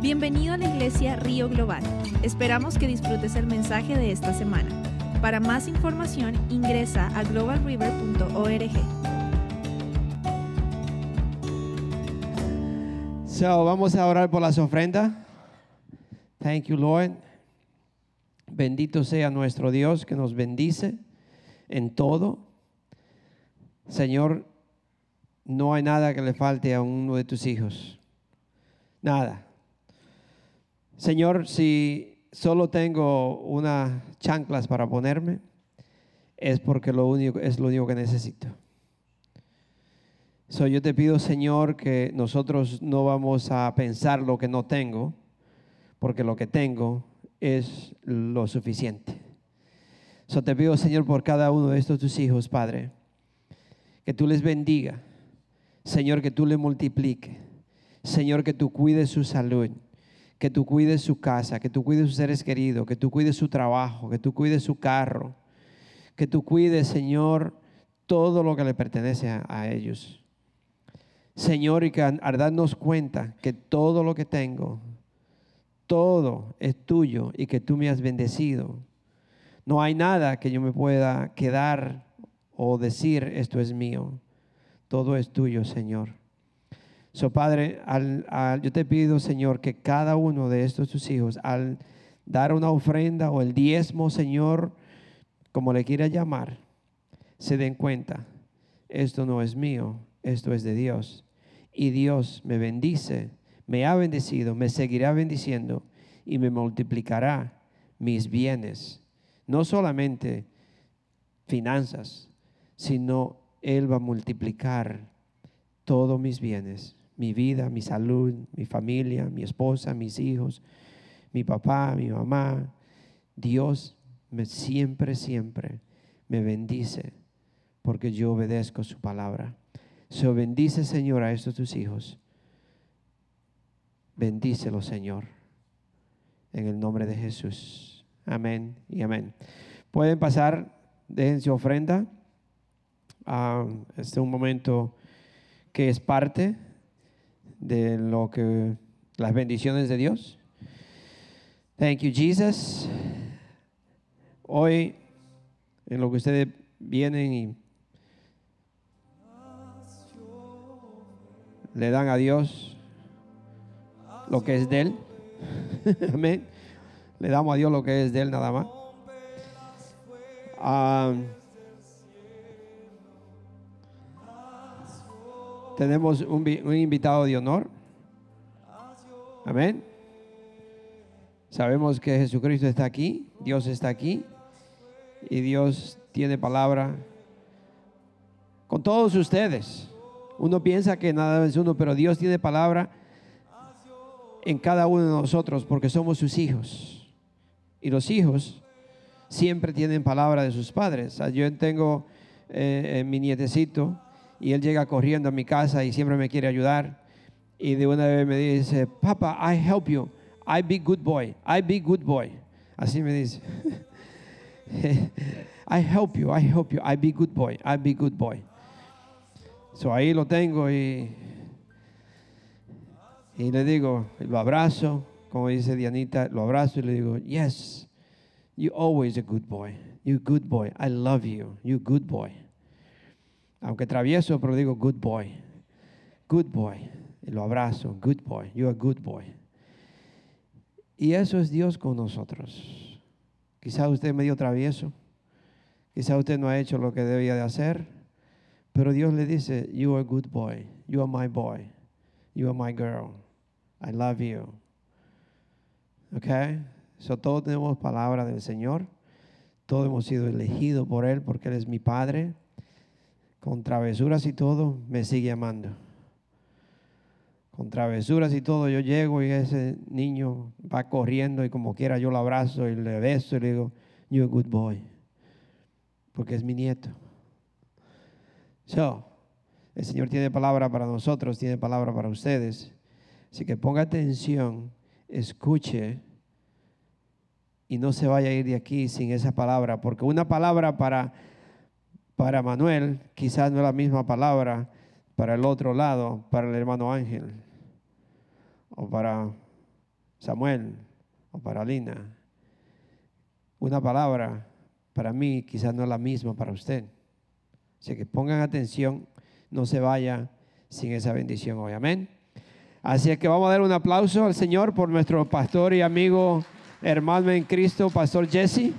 Bienvenido a la iglesia Río Global. Esperamos que disfrutes el mensaje de esta semana. Para más información ingresa a globalriver.org. So, vamos a orar por las ofrendas. Thank you, Lord. Bendito sea nuestro Dios que nos bendice en todo. Señor, no hay nada que le falte a uno de tus hijos. Nada. Señor, si solo tengo unas chanclas para ponerme, es porque lo único, es lo único que necesito. So, yo te pido, Señor, que nosotros no vamos a pensar lo que no tengo, porque lo que tengo es lo suficiente. So, te pido, Señor, por cada uno de estos tus hijos, Padre, que tú les bendiga. Señor, que tú le multiplique. Señor, que tú cuides su salud que tú cuides su casa, que tú cuides sus seres queridos, que tú cuides su trabajo, que tú cuides su carro, que tú cuides, Señor, todo lo que le pertenece a, ellos. Señor, y que al darnos cuenta que todo lo que tengo, todo es tuyo y que tú me has bendecido. No hay nada que yo me pueda quedar o decir, esto es mío. Todo es tuyo, Señor. So, Padre, yo te pido, Señor, que cada uno de estos tus hijos, al dar una ofrenda o el diezmo, Señor, como le quiera llamar, se den cuenta, esto no es mío, esto es de Dios. Y Dios me bendice, me ha bendecido, me seguirá bendiciendo y me multiplicará mis bienes. No solamente finanzas, sino Él va a multiplicar todos mis bienes mi vida, mi salud, mi familia, mi esposa, mis hijos, mi papá, mi mamá. Dios me siempre, siempre me bendice porque yo obedezco su palabra. Se bendice, Señor, a estos tus hijos. Bendícelo, Señor, en el nombre de Jesús. Amén y amén. Pueden pasar, dejen su ofrenda. Ah, este es un momento que es parte de lo que las bendiciones de Dios. Thank you, Jesus. Hoy, en lo que ustedes vienen y le dan a Dios lo que es de Él. Amén. Le damos a Dios lo que es de Él nada más. Ah, Tenemos un, invitado de honor. Amén. Sabemos que Jesucristo está aquí, Dios está aquí y Dios tiene palabra con todos ustedes. Uno piensa que nada es uno, pero Dios tiene palabra en cada uno de nosotros porque somos sus hijos. Y los hijos siempre tienen palabra de sus padres. Yo tengo eh, mi nietecito y él llega corriendo a mi casa y siempre me quiere ayudar. Y de una vez me dice, Papa, I help you. I be good boy. I be good boy. Así me dice. I help you. I help you. I be good boy. I be good boy. So ahí lo tengo y, y le digo, lo abrazo, como dice Dianita, lo abrazo y le digo, yes, you always a good boy. You good boy. I love you. You good boy. Aunque travieso, pero digo, good boy. Good boy. Y lo abrazo. Good boy. You're a good boy. Y eso es Dios con nosotros. Quizá usted es medio travieso. Quizá usted no ha hecho lo que debía de hacer. Pero Dios le dice, you are a good boy. You are my boy. You are my girl. I love you. Okay? So todos tenemos palabra del Señor. Todos hemos sido elegidos por Él porque Él es mi Padre con travesuras y todo, me sigue amando. Con travesuras y todo, yo llego y ese niño va corriendo y como quiera yo lo abrazo y le beso y le digo, you're a good boy. Porque es mi nieto. So, el Señor tiene palabra para nosotros, tiene palabra para ustedes. Así que ponga atención, escuche y no se vaya a ir de aquí sin esa palabra, porque una palabra para para Manuel quizás no es la misma palabra para el otro lado, para el hermano Ángel, o para Samuel o para Lina, una palabra para mí quizás no es la misma para usted. Así que pongan atención, no se vaya sin esa bendición hoy. Amén. Así es que vamos a dar un aplauso al Señor por nuestro pastor y amigo hermano en Cristo, Pastor Jesse,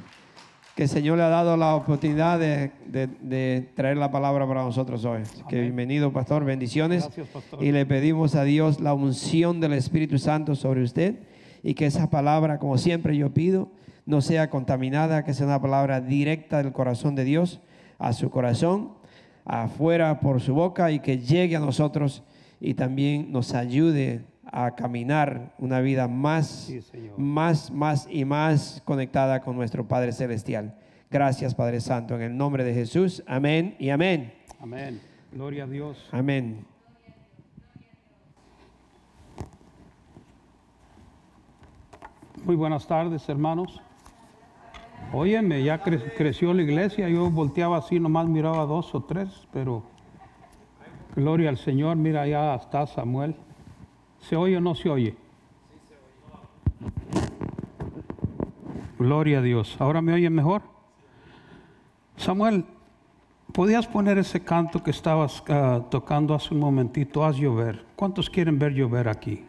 que el Señor le ha dado la oportunidad de, de- de traer la palabra para nosotros hoy. Así que bienvenido, Pastor, bendiciones. Gracias, pastor. Y le pedimos a Dios la unción del Espíritu Santo sobre usted y que esa palabra, como siempre yo pido, no sea contaminada, que sea una palabra directa del corazón de Dios a su corazón, afuera por su boca y que llegue a nosotros y también nos ayude a caminar una vida más, Sí, más, más y más conectada con nuestro Padre Celestial. Gracias, Padre Santo, en el nombre de Jesús. Amén y amén. Amén. Gloria a Dios. Amén. Muy buenas tardes, hermanos. Óyeme, ya cre- creció la iglesia. Yo volteaba así, nomás miraba dos o tres, pero gloria al Señor. Mira, ya está Samuel. ¿Se oye o no se oye? Gloria a Dios. ¿Ahora me oye mejor? Samuel, ¿podías poner ese canto que estabas ah, tocando hace un momentito? Haz llover. ¿Cuántos quieren ver llover aquí?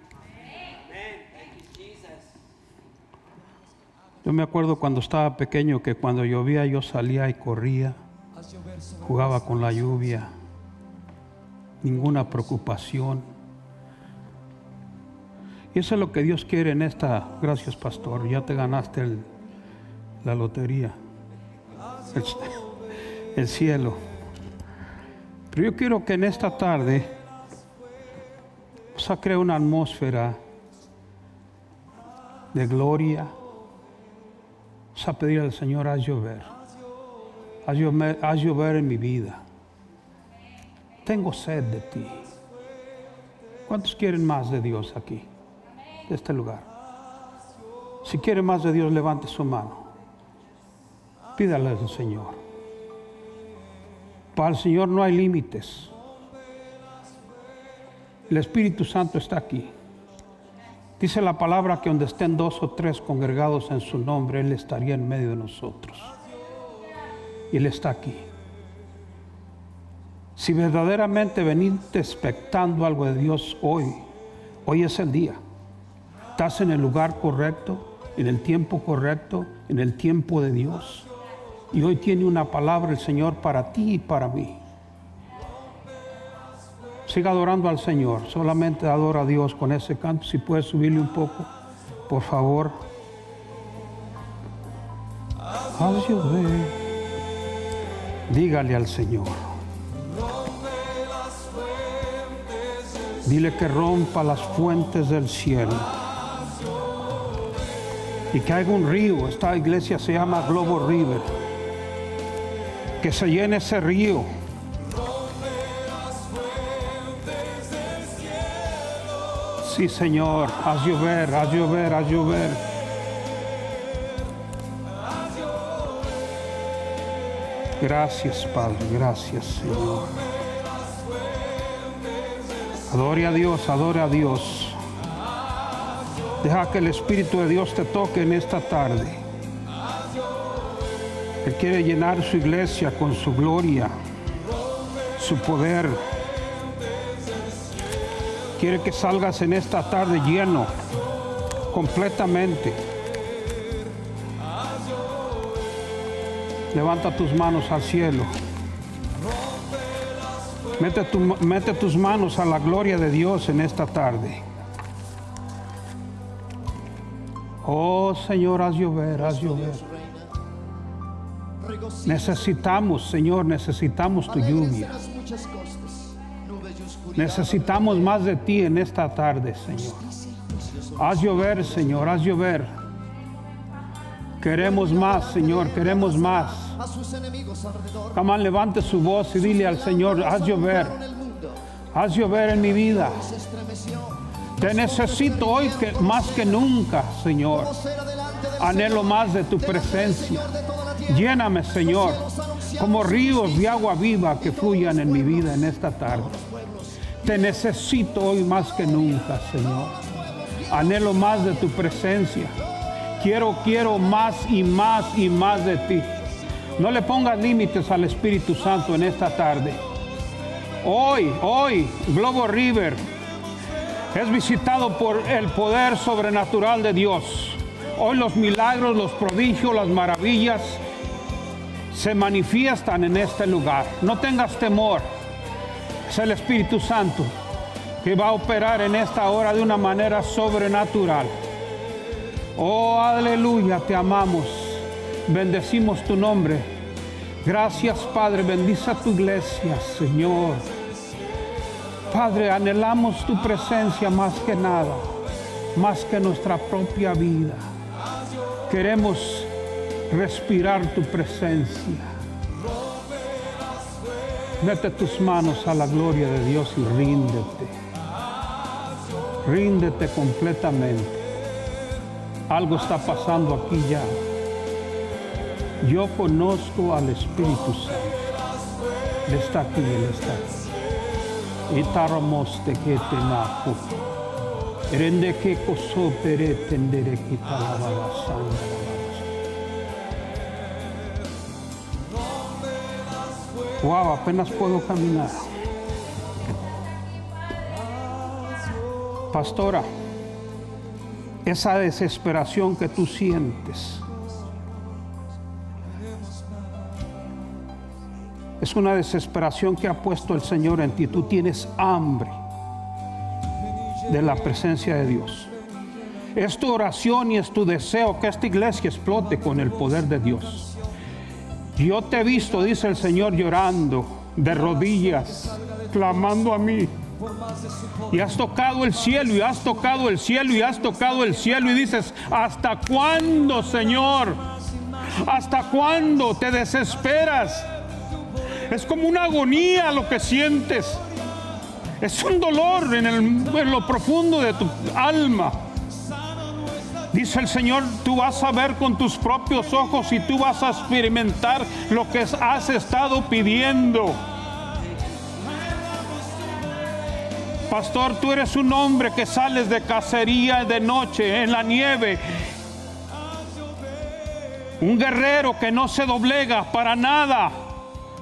Yo me acuerdo cuando estaba pequeño que cuando llovía yo salía y corría, jugaba con la lluvia, ninguna preocupación. Y eso es lo que Dios quiere en esta, gracias pastor, ya te ganaste el- la lotería, el, el cielo. Pero yo quiero que en esta tarde a crear una atmósfera de gloria. Vamos a pedir al Señor, haz llover. Haz llover, haz llover en mi vida. Tengo sed de ti. ¿Cuántos quieren más de Dios aquí, de este lugar? Si quiere más de Dios, levante su mano. Pídale al Señor. Para el Señor no hay límites. El Espíritu Santo está aquí. Dice la palabra que donde estén dos o tres congregados en su nombre, Él estaría en medio de nosotros. Y Él está aquí. Si verdaderamente veniste expectando algo de Dios hoy, hoy es el día. Estás en el lugar correcto, en el tiempo correcto, en el tiempo de Dios. Y hoy tiene una palabra el Señor para ti y para mí. Siga adorando al Señor. Solamente adora a Dios con ese canto. Si puedes subirle un poco, por favor. Dígale al Señor. Dile que rompa las fuentes del cielo. Y que haga un río. Esta iglesia se llama Globo River. Que se llene ese río. Sí, Señor, haz llover, haz llover, haz llover. Gracias, Padre, gracias, Señor. Adore a Dios, adore a Dios. Deja que el Espíritu de Dios te toque en esta tarde. Él quiere llenar su iglesia con su gloria, su poder. Quiere que salgas en esta tarde lleno, completamente. Levanta tus manos al cielo. Mete, mete tus manos a la gloria de Dios en esta tarde. Oh Señor, haz llover, haz llover. Necesitamos, Señor, necesitamos tu lluvia. Necesitamos más de ti en esta tarde, Señor. Haz llover, Señor, haz llover. Queremos más, Señor, queremos más. Jamás levante su voz y dile al Señor, haz llover, haz llover en mi vida. Te necesito hoy más que nunca, Señor. Anhelo más de tu presencia. Lléname, Señor, como ríos de agua viva que fluyan en mi vida en esta tarde. Te necesito hoy más que nunca, Señor. Anhelo más de tu presencia. Quiero, quiero más y más y más de ti. No le pongas límites al Espíritu Santo en esta tarde. Hoy, hoy, Globo River es visitado por el poder sobrenatural de Dios. Hoy los milagros, los prodigios, las maravillas se manifiestan en este lugar. No tengas temor. Es el Espíritu Santo que va a operar en esta hora de una manera sobrenatural. Oh, aleluya, te amamos. Bendecimos tu nombre. Gracias, Padre. Bendice a tu iglesia, Señor. Padre, anhelamos tu presencia más que nada, más que nuestra propia vida. Queremos respirar tu presencia. Mete tus manos a la gloria de Dios y ríndete. Ríndete completamente. Algo está pasando aquí ya. Yo conozco al Espíritu Santo. Está aquí, Él está aquí. Itaramos te que te naku. Rende que coso pere tendere que talababa Wow, apenas puedo caminar. Pastora, esa desesperación que tú sientes es una desesperación que ha puesto el Señor en ti. Tú tienes hambre de la presencia de Dios. Es tu oración y es tu deseo que esta iglesia explote con el poder de Dios. Yo te he visto, dice el Señor, llorando de rodillas, clamando a mí. Y has tocado el cielo y has tocado el cielo y has tocado el cielo y dices, ¿hasta cuándo, Señor? ¿Hasta cuándo te desesperas? Es como una agonía lo que sientes. Es un dolor en, en lo profundo de tu alma. Dice el Señor, tú vas a ver con tus propios ojos y tú vas a experimentar lo que has estado pidiendo. Pastor, tú eres un hombre que sales de cacería de noche en la nieve. Un guerrero que no se doblega para nada.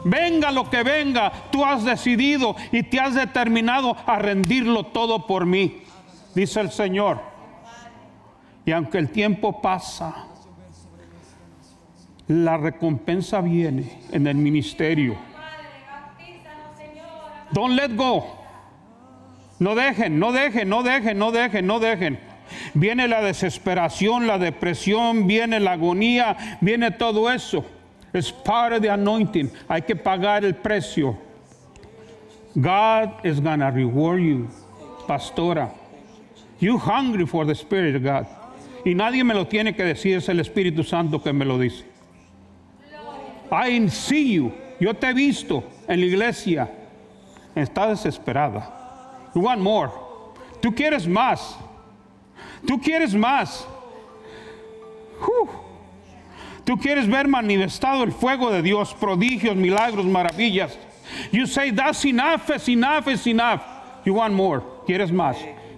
Venga lo que venga, tú has decidido y te has determinado a rendirlo todo por mí, dice el Señor. Y aunque el tiempo pasa, la recompensa viene en el ministerio. Don't let go. No dejen, no dejen, no dejen, no dejen, no dejen. Viene la desesperación, la depresión, viene la agonía, viene todo eso. Es part of the anointing. Hay que pagar el precio. God is gonna reward you, pastora. You hungry for the Spirit of God. Y nadie me lo tiene que decir, es el Espíritu Santo que me lo dice. I see you. Yo te he visto en la iglesia. Está desesperada. You want more. Tú quieres más. Tú quieres más. Tú quieres ver manifestado el fuego de Dios, prodigios, milagros, maravillas. You say that's enough, it's enough, it's enough. You want more. Quieres más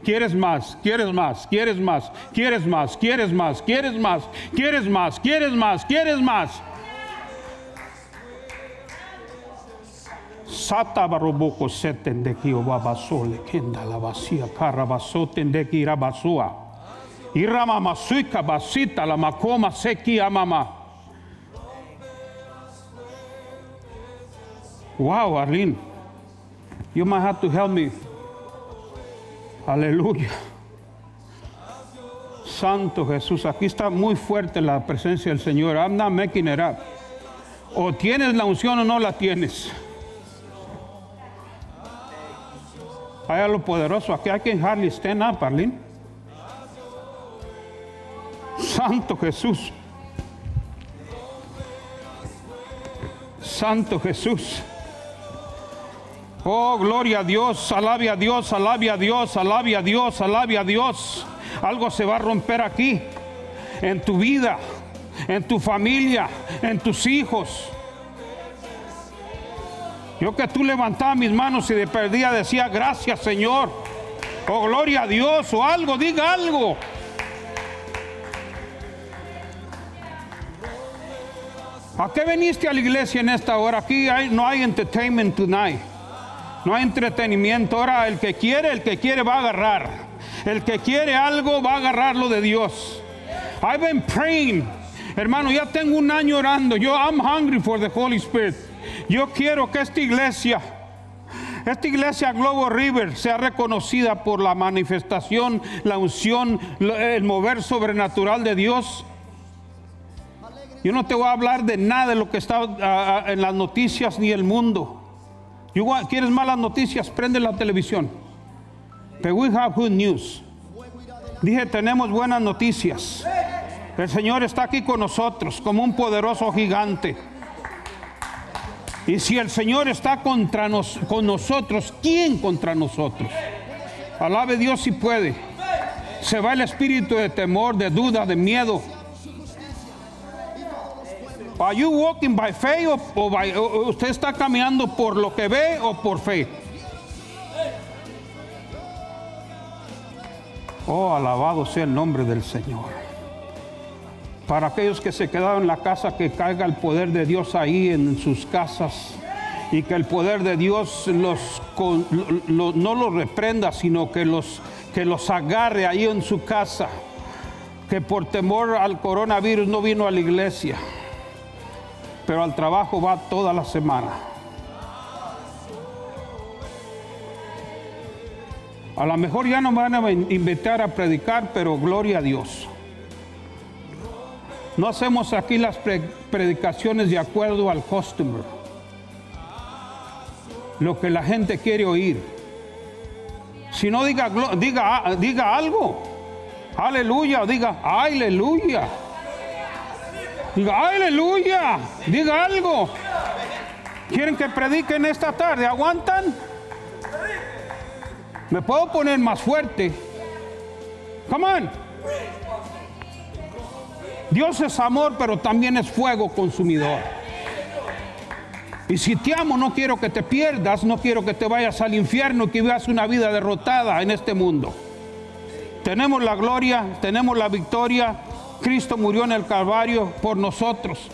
quieres más, quieres más, quieres más, quieres más, quieres más, quieres más, quieres más, quieres más, quieres más. Sata baroboko seten de ki obabasole kenda la vacía carabasoten de ki rabasua. Irama masuika basita la makoma seki amama. Wow, Arlene, you might have to help me Aleluya. Santo Jesús, aquí está muy fuerte la presencia del Señor. I'm not making it up. O tienes la unción o no la tienes. Vaya lo poderoso. Aquí hay que hardly stand up, Arlene. Santo Jesús. Santo Jesús. Oh, gloria a Dios, alabe a Dios, alabe a Dios, alabe a Dios, alabe a Dios. Algo se va a romper aquí, en tu vida, en tu familia, en tus hijos. Yo que tú levantabas mis manos y de perdida decía, gracias Señor. O gloria a Dios o algo, diga algo. ¿A qué viniste a la iglesia en esta hora? Aquí hay- no hay entertainment tonight. No hay entretenimiento. Ahora el que quiere, el que quiere va a agarrar. El que quiere algo va a agarrarlo de Dios. I've been praying. Hermano, ya tengo un año orando. Yo, I'm hungry for the Holy Spirit. Yo quiero que esta iglesia, esta iglesia Globo River sea reconocida por la manifestación, la unción, el mover sobrenatural de Dios. Yo no te voy a hablar de nada de lo que está ah, ah, en las noticias ni el mundo. ¿Quieres malas noticias? Prende la televisión. But we have good news. Dije, tenemos buenas noticias. El Señor está aquí con nosotros como un poderoso gigante. Y si el Señor está contra nos- con nosotros, ¿quién contra nosotros? Alabe Dios si puede. Se va el espíritu de temor, de duda, de miedo. Are you walking by faith o, o by- o- o usted está caminando por lo que ve o por fe? Oh, alabado sea el nombre del Señor. Para aquellos que se quedaron en la casa, que caiga el poder de Dios ahí en sus casas y que el poder de Dios no los reprenda, sino que los, que los agarre ahí en su casa. Que por temor al coronavirus no vino a la iglesia, pero al trabajo va toda la semana. A lo mejor ya no me van a invitar a predicar, pero gloria a Dios. No hacemos aquí las pre- predicaciones de acuerdo al customer. Lo que la gente quiere oír. Si no diga, diga, diga algo. Aleluya, diga aleluya. Diga aleluya. Diga algo. ¿Quieren que prediquen esta tarde? ¿Aguantan? Me puedo poner más fuerte. Come on. Dios es amor, pero también es fuego consumidor. Y si te amo, no quiero que te pierdas, no quiero que te vayas al infierno y que vivas una vida derrotada en este mundo. Tenemos la gloria, tenemos la victoria. Cristo murió en el Calvario por nosotros.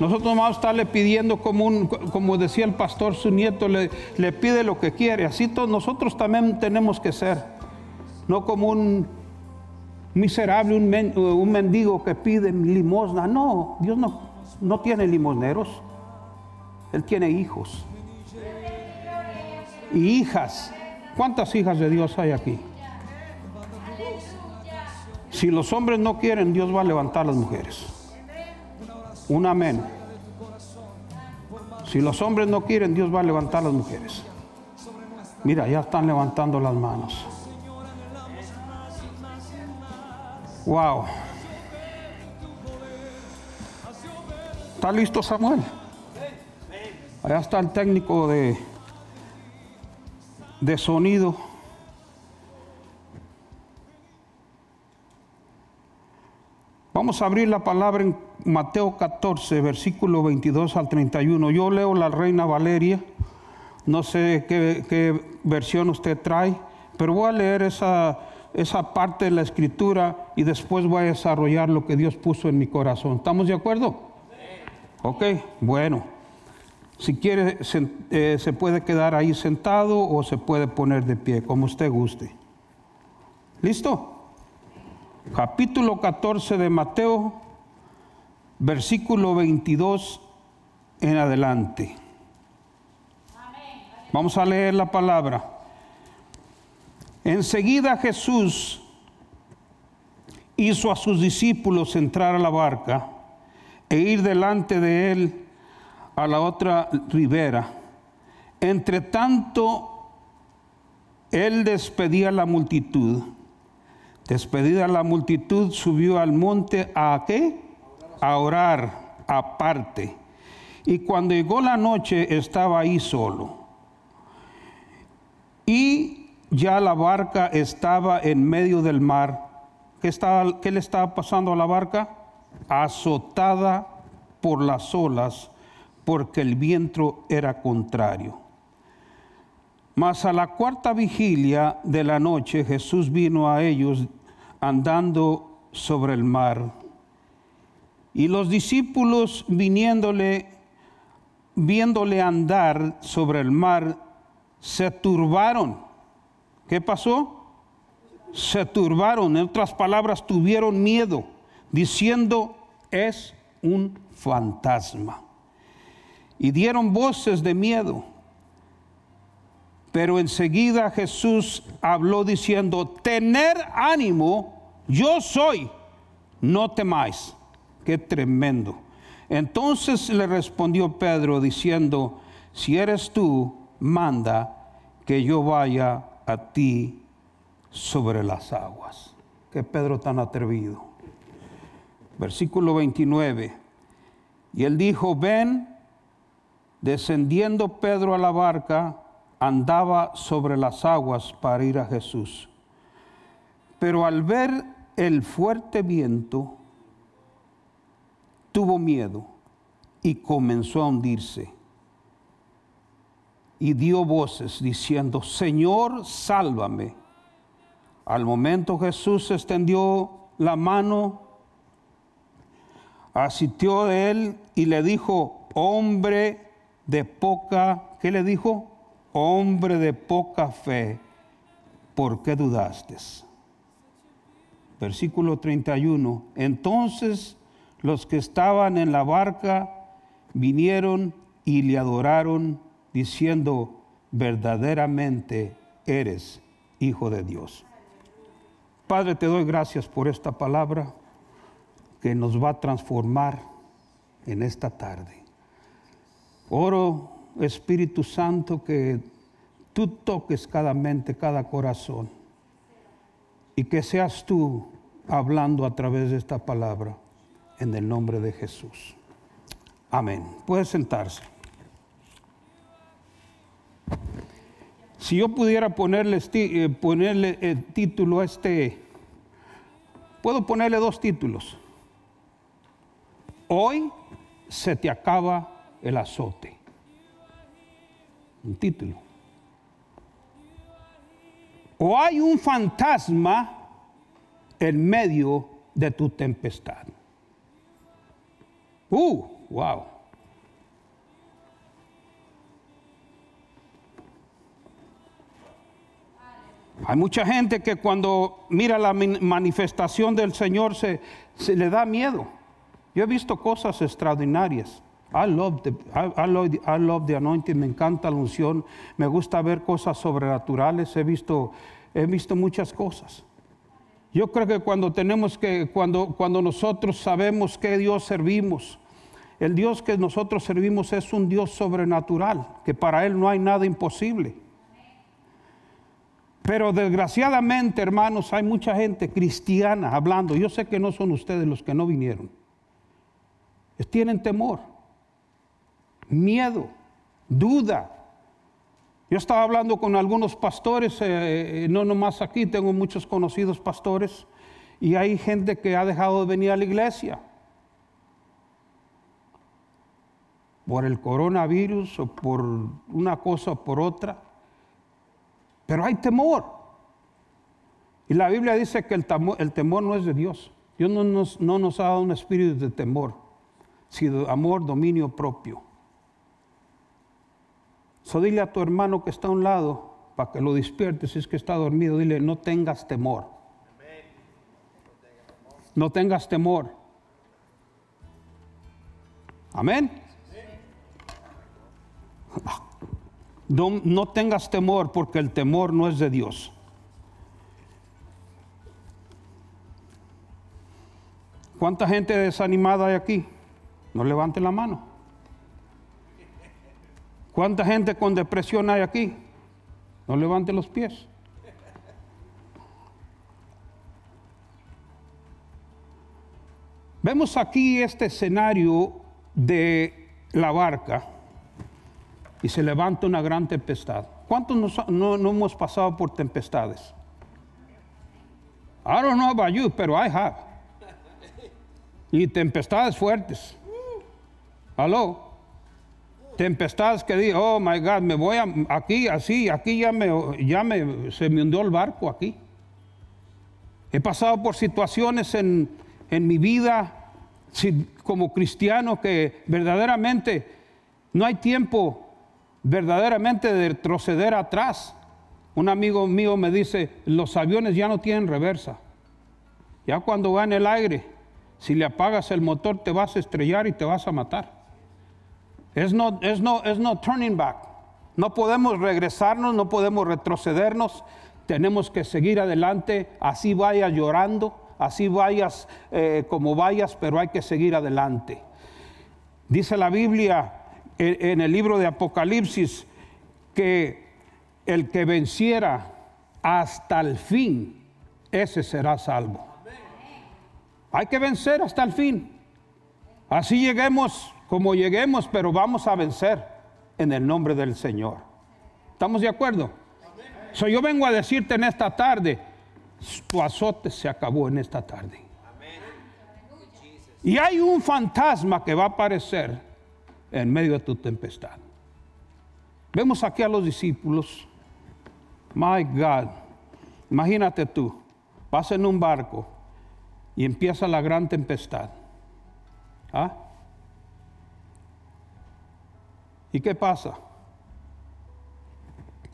Nosotros vamos a estarle pidiendo como, un, como decía el pastor, su nieto le, le pide lo que quiere. Así todos nosotros también tenemos que ser. No como un miserable, un, men- un mendigo que pide limosna. No, Dios no, no tiene limosneros. Él tiene hijos. Y hijas. ¿Cuántas hijas de Dios hay aquí? Si los hombres no quieren, Dios va a levantar a las mujeres. Un amén. Si los hombres no quieren, Dios va a levantar a las mujeres. Mira, ya están levantando las manos. Wow. ¿Está listo Samuel? Allá está el técnico de, de sonido. Vamos a abrir la palabra en Mateo 14, versículo 22 al 31. Yo leo la Reina Valeria. No sé qué, qué versión usted trae, pero voy a leer esa, esa parte de la escritura y después voy a desarrollar lo que Dios puso en mi corazón. ¿Estamos de acuerdo? Ok, bueno. Si quiere, se, eh, se puede quedar ahí sentado o se puede poner de pie, como usted guste. ¿Listo? Capítulo 14 de Mateo, versículo 22 en adelante. Vamos a leer la palabra. Enseguida Jesús hizo a sus discípulos entrar a la barca e ir delante de él a la otra ribera. Entre tanto, él despedía a la multitud. Despedida la multitud, subió al monte a qué? A orar aparte. Y cuando llegó la noche, estaba ahí solo. Y ya la barca estaba en medio del mar. ¿Qué, estaba, le estaba pasando a la barca? Azotada por las olas, porque el viento era contrario. Mas a la cuarta vigilia de la noche Jesús vino a ellos andando sobre el mar. Y los discípulos viniéndole, viéndole andar sobre el mar, se turbaron. ¿Qué pasó? Se turbaron, en otras palabras, tuvieron miedo, diciendo, es un fantasma. Y dieron voces de miedo. Pero enseguida Jesús habló diciendo, tener ánimo, yo soy, no temáis. Qué tremendo. Entonces le respondió Pedro diciendo, si eres tú, manda que yo vaya a ti sobre las aguas. Qué Pedro tan atrevido. Versículo 29. Y él dijo, ven, descendiendo Pedro a la barca, andaba sobre las aguas para ir a Jesús. Pero al ver el fuerte viento, tuvo miedo y comenzó a hundirse. Y dio voces diciendo, Señor, sálvame. Al momento Jesús extendió la mano, asistió de él y le dijo, hombre de poca, ¿qué le dijo? hombre de poca fe, ¿por qué dudaste? Versículo 31. Entonces los que estaban en la barca vinieron y le adoraron, diciendo, verdaderamente eres hijo de Dios. Padre, te doy gracias por esta palabra que nos va a transformar en esta tarde. Oro Espíritu Santo, que tú toques cada mente, cada corazón y que seas tú hablando a través de esta palabra en el nombre de Jesús. Amén. Puede sentarse. Si yo pudiera ponerle, eh, ponerle el título a este, puedo ponerle dos títulos. Hoy se te acaba el azote un título. O hay un fantasma en medio de tu tempestad. Uh, wow. Hay mucha gente que cuando mira la manifestación del Señor se, se le da miedo. Yo he visto cosas extraordinarias. I love, the, I, I anointing, me encanta la unción, me gusta ver cosas sobrenaturales, he visto, he visto muchas cosas. Yo creo que cuando tenemos que, cuando, cuando nosotros sabemos que Dios servimos, el Dios que nosotros servimos es un Dios sobrenatural, que para Él no hay nada imposible. Pero desgraciadamente, hermanos, hay mucha gente cristiana hablando. Yo sé que no son ustedes los que no vinieron. Tienen temor miedo, duda. Yo estaba hablando con algunos pastores, eh, eh, no nomás aquí, tengo muchos conocidos pastores, y hay gente que ha dejado de venir a la iglesia por el coronavirus o por una cosa o por otra. Pero hay temor. Y la Biblia dice que el temor, no es de Dios. Dios no nos, no nos ha dado un espíritu de temor, sino amor, dominio propio. So dile a tu hermano que está a un lado, para que lo despierte si es que está dormido, dile, no tengas temor. No tengas temor. Amén. No, no, tengas temor porque el temor no es de Dios. ¿Cuánta gente desanimada hay aquí? No levante la mano. ¿Cuánta gente con depresión hay aquí? No levante los pies. Vemos aquí este escenario de la barca y se levanta una gran tempestad. ¿Cuántos no, no, hemos pasado por tempestades? I don't know about you, pero I have. Y tempestades fuertes. ¿Aló? Tempestades que dije, oh my God, me voy a, aquí, así, aquí ya me, ya me, se me hundió el barco aquí. He pasado por situaciones en, en mi vida como cristiano que verdaderamente no hay tiempo verdaderamente de retroceder atrás. Un amigo mío me dice, los aviones ya no tienen reversa. Ya cuando va en el aire, si le apagas el motor te vas a estrellar y te vas a matar. Es no, es no, es no turning back. No podemos regresarnos, no podemos retrocedernos. Tenemos que seguir adelante, así vayas llorando, así vayas eh, como vayas, pero hay que seguir adelante. Dice la Biblia en, en el libro de Apocalipsis que el que venciera hasta el fin, ese será salvo. Hay que vencer hasta el fin. Así lleguemos como lleguemos, pero vamos a vencer en el nombre del Señor. ¿Estamos de acuerdo? So, yo vengo a decirte en esta tarde, tu azote se acabó en esta tarde. Y hay un fantasma que va a aparecer en medio de tu tempestad. Vemos aquí a los discípulos. My God, imagínate tú, vas en un barco y empieza la gran tempestad. ¿Ah? ¿Y qué pasa?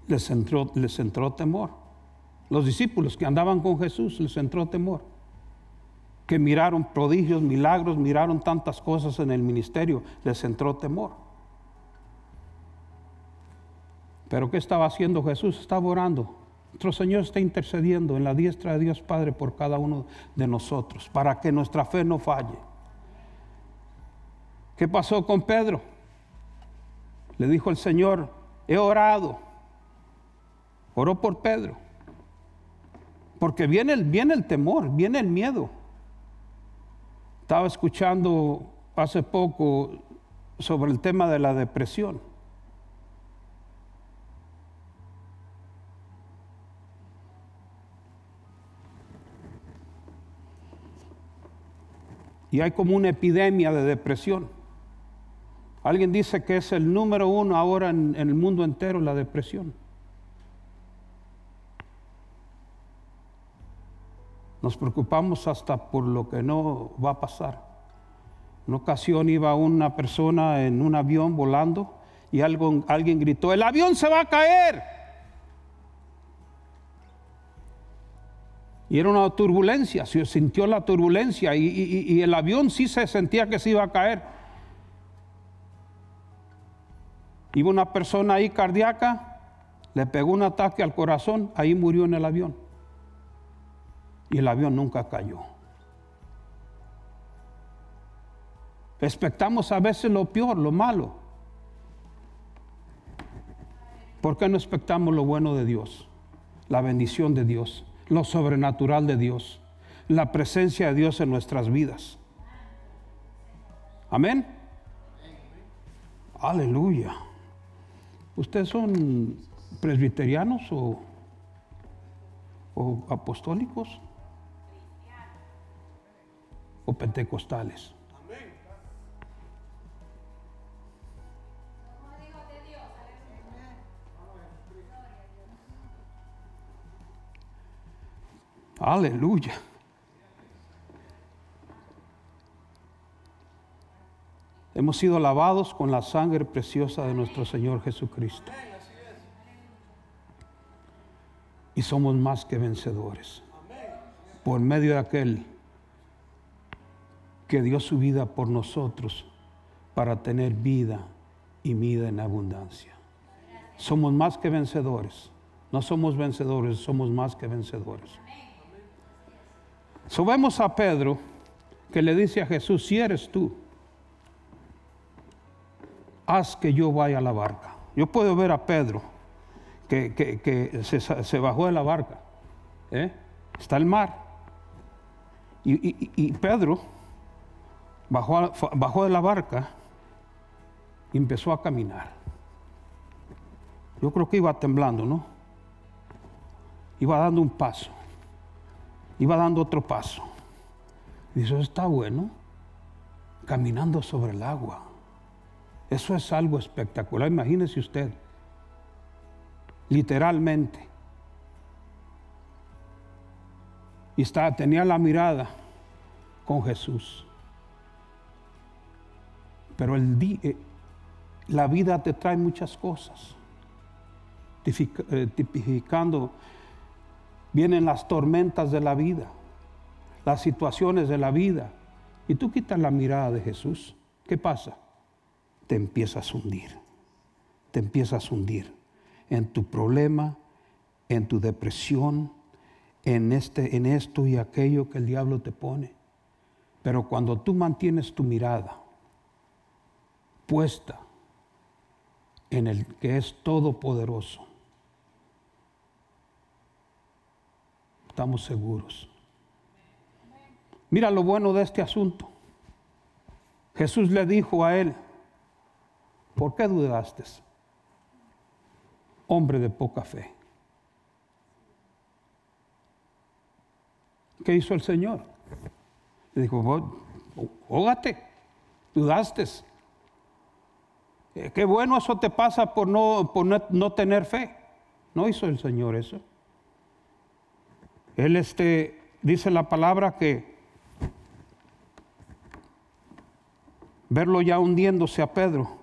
Les entró, les entró temor. Los discípulos que andaban con Jesús les entró temor. Que miraron prodigios, milagros, miraron tantas cosas en el ministerio, les entró temor. Pero ¿qué estaba haciendo Jesús? Estaba orando. Nuestro Señor está intercediendo en la diestra de Dios Padre por cada uno de nosotros, para que nuestra fe no falle. ¿Qué pasó con Pedro? Le dijo el Señor, he orado. Oró por Pedro. Porque viene el, viene el temor, viene el miedo. Estaba escuchando hace poco sobre el tema de la depresión. Y hay como una epidemia de depresión. Alguien dice que es el número uno ahora en, el mundo entero la depresión. Nos preocupamos hasta por lo que no va a pasar. En una ocasión iba una persona en un avión volando y algo, alguien gritó, el avión se va a caer. Y era una turbulencia, se sintió la turbulencia y el avión sí se sentía que se iba a caer. Iba una persona ahí cardíaca, le pegó un ataque al corazón, ahí murió en el avión. Y el avión nunca cayó. Expectamos a veces lo peor, lo malo. ¿Por qué no expectamos lo bueno de Dios? La bendición de Dios, lo sobrenatural de Dios, la presencia de Dios en nuestras vidas. Amén. Aleluya. ¿Ustedes son presbiterianos o, o apostólicos? ¿O pentecostales? Aleluya. Hemos sido lavados con la sangre preciosa de nuestro Señor Jesucristo. Y somos más que vencedores. Por medio de aquel que dio su vida por nosotros para tener vida y vida en abundancia. Somos más que vencedores. No somos vencedores, somos más que vencedores. So vemos a Pedro que le dice a Jesús, si eres tú, haz que yo vaya a la barca. Yo puedo ver a Pedro que, se, bajó de la barca. ¿eh? Está el mar. Y, y- y Pedro bajó, bajó de la barca y empezó a caminar. Yo creo que iba temblando, ¿no? Iba dando un paso. Iba dando otro paso. Dice, está bueno. Caminando sobre el agua. Eso es algo espectacular. Imagínese usted, literalmente. Y tenía la mirada con Jesús. Pero el eh, la vida te trae muchas cosas. Eh, Tipificando, vienen las tormentas de la vida, las situaciones de la vida. Y tú quitas la mirada de Jesús. ¿Qué pasa? Te empiezas a hundir. Te empiezas a hundir en tu problema, en tu depresión, en, este, en esto y aquello que el diablo te pone. Pero cuando tú mantienes tu mirada puesta en el que es todopoderoso, estamos seguros. Mira lo bueno de este asunto. Jesús le dijo a él, ¿por qué dudaste? Hombre de poca fe. ¿Qué hizo el Señor? Le dijo, "Vos, ógate, dudaste. Eh, Qué bueno eso te pasa por no, por no tener fe. No hizo el Señor eso. Él este, dice la palabra que verlo ya hundiéndose a Pedro,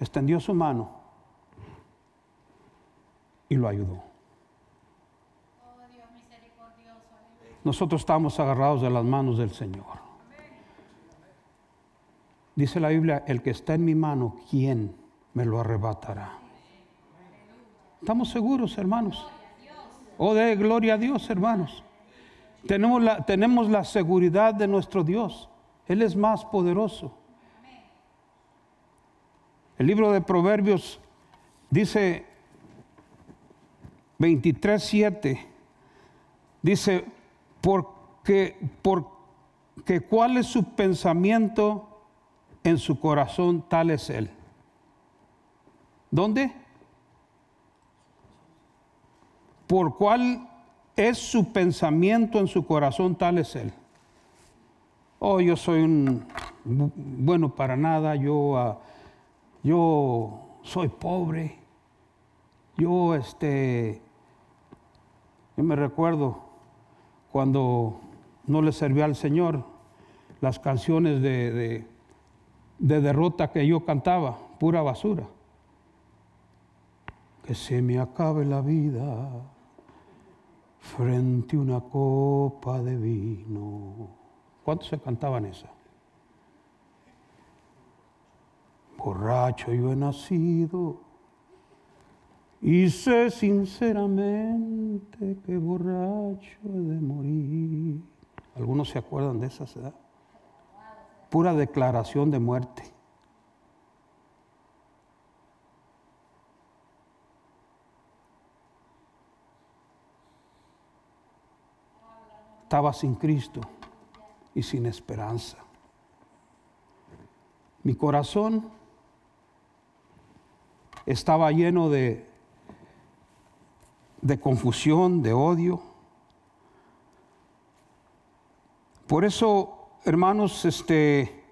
extendió su mano y lo ayudó. Nosotros estamos agarrados de las manos del Señor. Dice la Biblia, el que está en mi mano, ¿quién me lo arrebatará? Estamos seguros, hermanos. Oh, de gloria a Dios, hermanos. Tenemos la, tenemos la seguridad de nuestro Dios. Él es más poderoso. El libro de Proverbios dice 23, 7, dice, porque, porque cuál es su pensamiento en su corazón, tal es él. ¿Dónde? Por cuál es su pensamiento en su corazón, tal es él. Oh, yo soy un bu- bueno para nada, yo, yo soy pobre, yo este, yo me recuerdo cuando no le servía al Señor las canciones de, de, de derrota que yo cantaba, pura basura. Que se me acabe la vida frente a una copa de vino. ¿Cuántos se cantaban esa? Borracho yo he nacido y sé sinceramente que borracho he de morir. ¿Algunos se acuerdan de esa edad? Pura declaración de muerte. Estaba sin Cristo y sin esperanza. Mi corazón estaba lleno de, de confusión, de odio. Por eso, hermanos, este,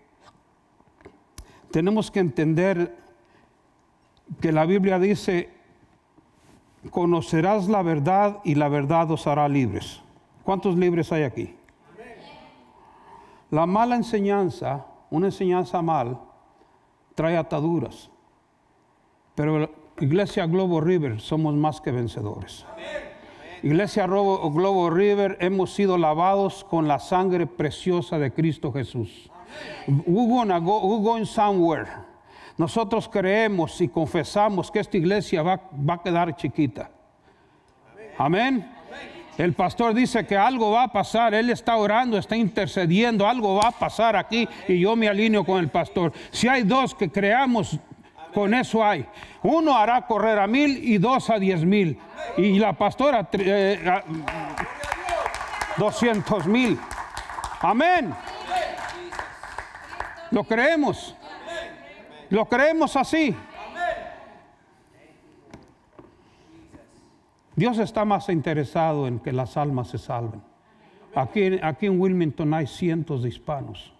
tenemos que entender que la Biblia dice, conocerás la verdad y la verdad os hará libres. ¿Cuántos libres hay aquí? La mala enseñanza, una enseñanza mal, trae ataduras. Pero Iglesia Globo River somos más que vencedores. Iglesia Globo River hemos sido lavados con la sangre preciosa de Cristo Jesús. We're gonna go, we're going somewhere. Nosotros creemos y confesamos que esta iglesia va, va a quedar chiquita. Amén. El pastor dice que algo va a pasar, él está orando, está intercediendo, algo va a pasar aquí y yo me alineo con el pastor. Si hay dos que creamos, con eso hay. Uno hará correr a mil y dos a diez mil. Y la pastora eh, doscientos mil. Amén. Lo creemos. Lo creemos así. Dios está más interesado en que las almas se salven. Aquí, aquí en Wilmington hay cientos de hispanos